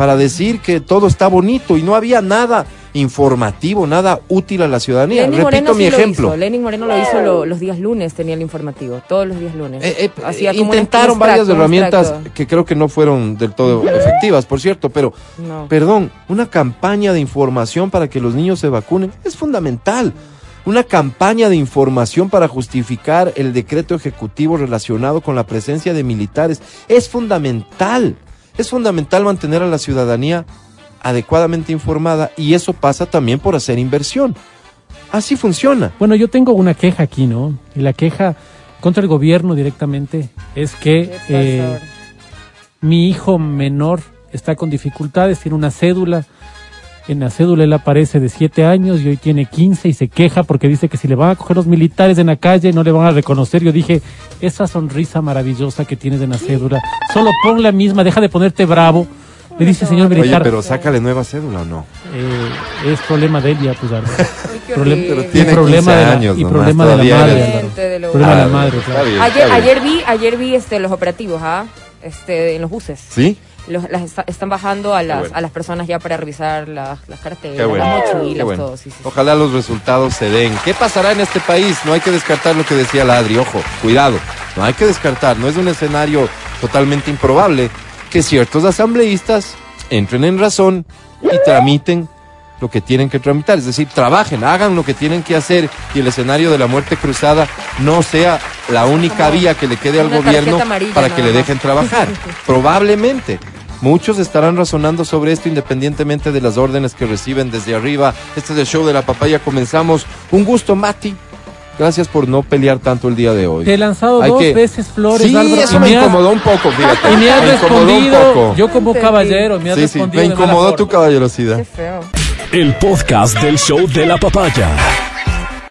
para decir que todo está bonito y no había nada informativo, nada útil a la ciudadanía. Lenin Repito Moreno mi sí lo ejemplo. hizo. Lenin Moreno lo hizo lo- los días lunes, tenía el informativo, todos los días lunes. Eh, eh, Hacía como un intentaron varias herramientas que creo que no fueron del todo efectivas, por cierto, pero No. Perdón, una campaña de información para que los niños se vacunen es fundamental. Una campaña de información para justificar el decreto ejecutivo relacionado con la presencia de militares es fundamental. Es fundamental mantener a la ciudadanía adecuadamente informada y eso pasa también por hacer inversión. Así funciona. Bueno, yo tengo una queja aquí, ¿no? Y la queja contra el gobierno directamente es que ¿Qué pasa eh, mi hijo menor está con dificultades, tiene una cédula. En la cédula él aparece de 7 años y hoy tiene 15 y se queja porque dice que si le van a coger los militares en la calle no le van a reconocer. Yo dije, esa sonrisa maravillosa que tienes en la cédula, solo pon la misma, deja de ponerte bravo. Le dice, señor Oye, militar, pero sácale nueva cédula o no. eh, es problema de él ya, pues, horrible. Pero tiene y problema 15 de la, años y nomás, problema de la madre, de lo- Problema de la madre, está claro. bien, Ayer, bien. ayer vi, ayer vi este los operativos, ¿ah? Este, en los buses. ¿Sí? Los, las está- están bajando a las, bueno. a las personas ya para revisar las, las carteras, bueno. las mochilas, bueno. todo. Sí, sí, sí. Ojalá los resultados se den. ¿Qué pasará en este país? No hay que descartar lo que decía Ladri, ojo, cuidado. No hay que descartar, no es un escenario totalmente improbable que ciertos asambleístas entren en razón y tramiten lo que tienen que tramitar, es decir, trabajen, hagan lo que tienen que hacer y el escenario de la muerte cruzada no sea la única Como vía que le quede al gobierno para que le dejen trabajar. [laughs] Probablemente. Muchos estarán razonando sobre esto independientemente de las órdenes que reciben desde arriba. Este es el show de la papaya. Comenzamos. Un gusto, Mati. Gracias por no pelear tanto el día de hoy. Te he lanzado Hay dos que- veces flores, Sí, Álvaro, eso y me me has- incomodó un poco, fíjate. Y me has Me incomodó un respondido, poco. yo como Entendí. caballero, me has Sí, sí, respondido me incomodó tu caballerosidad. Qué feo. El podcast del show de la papaya.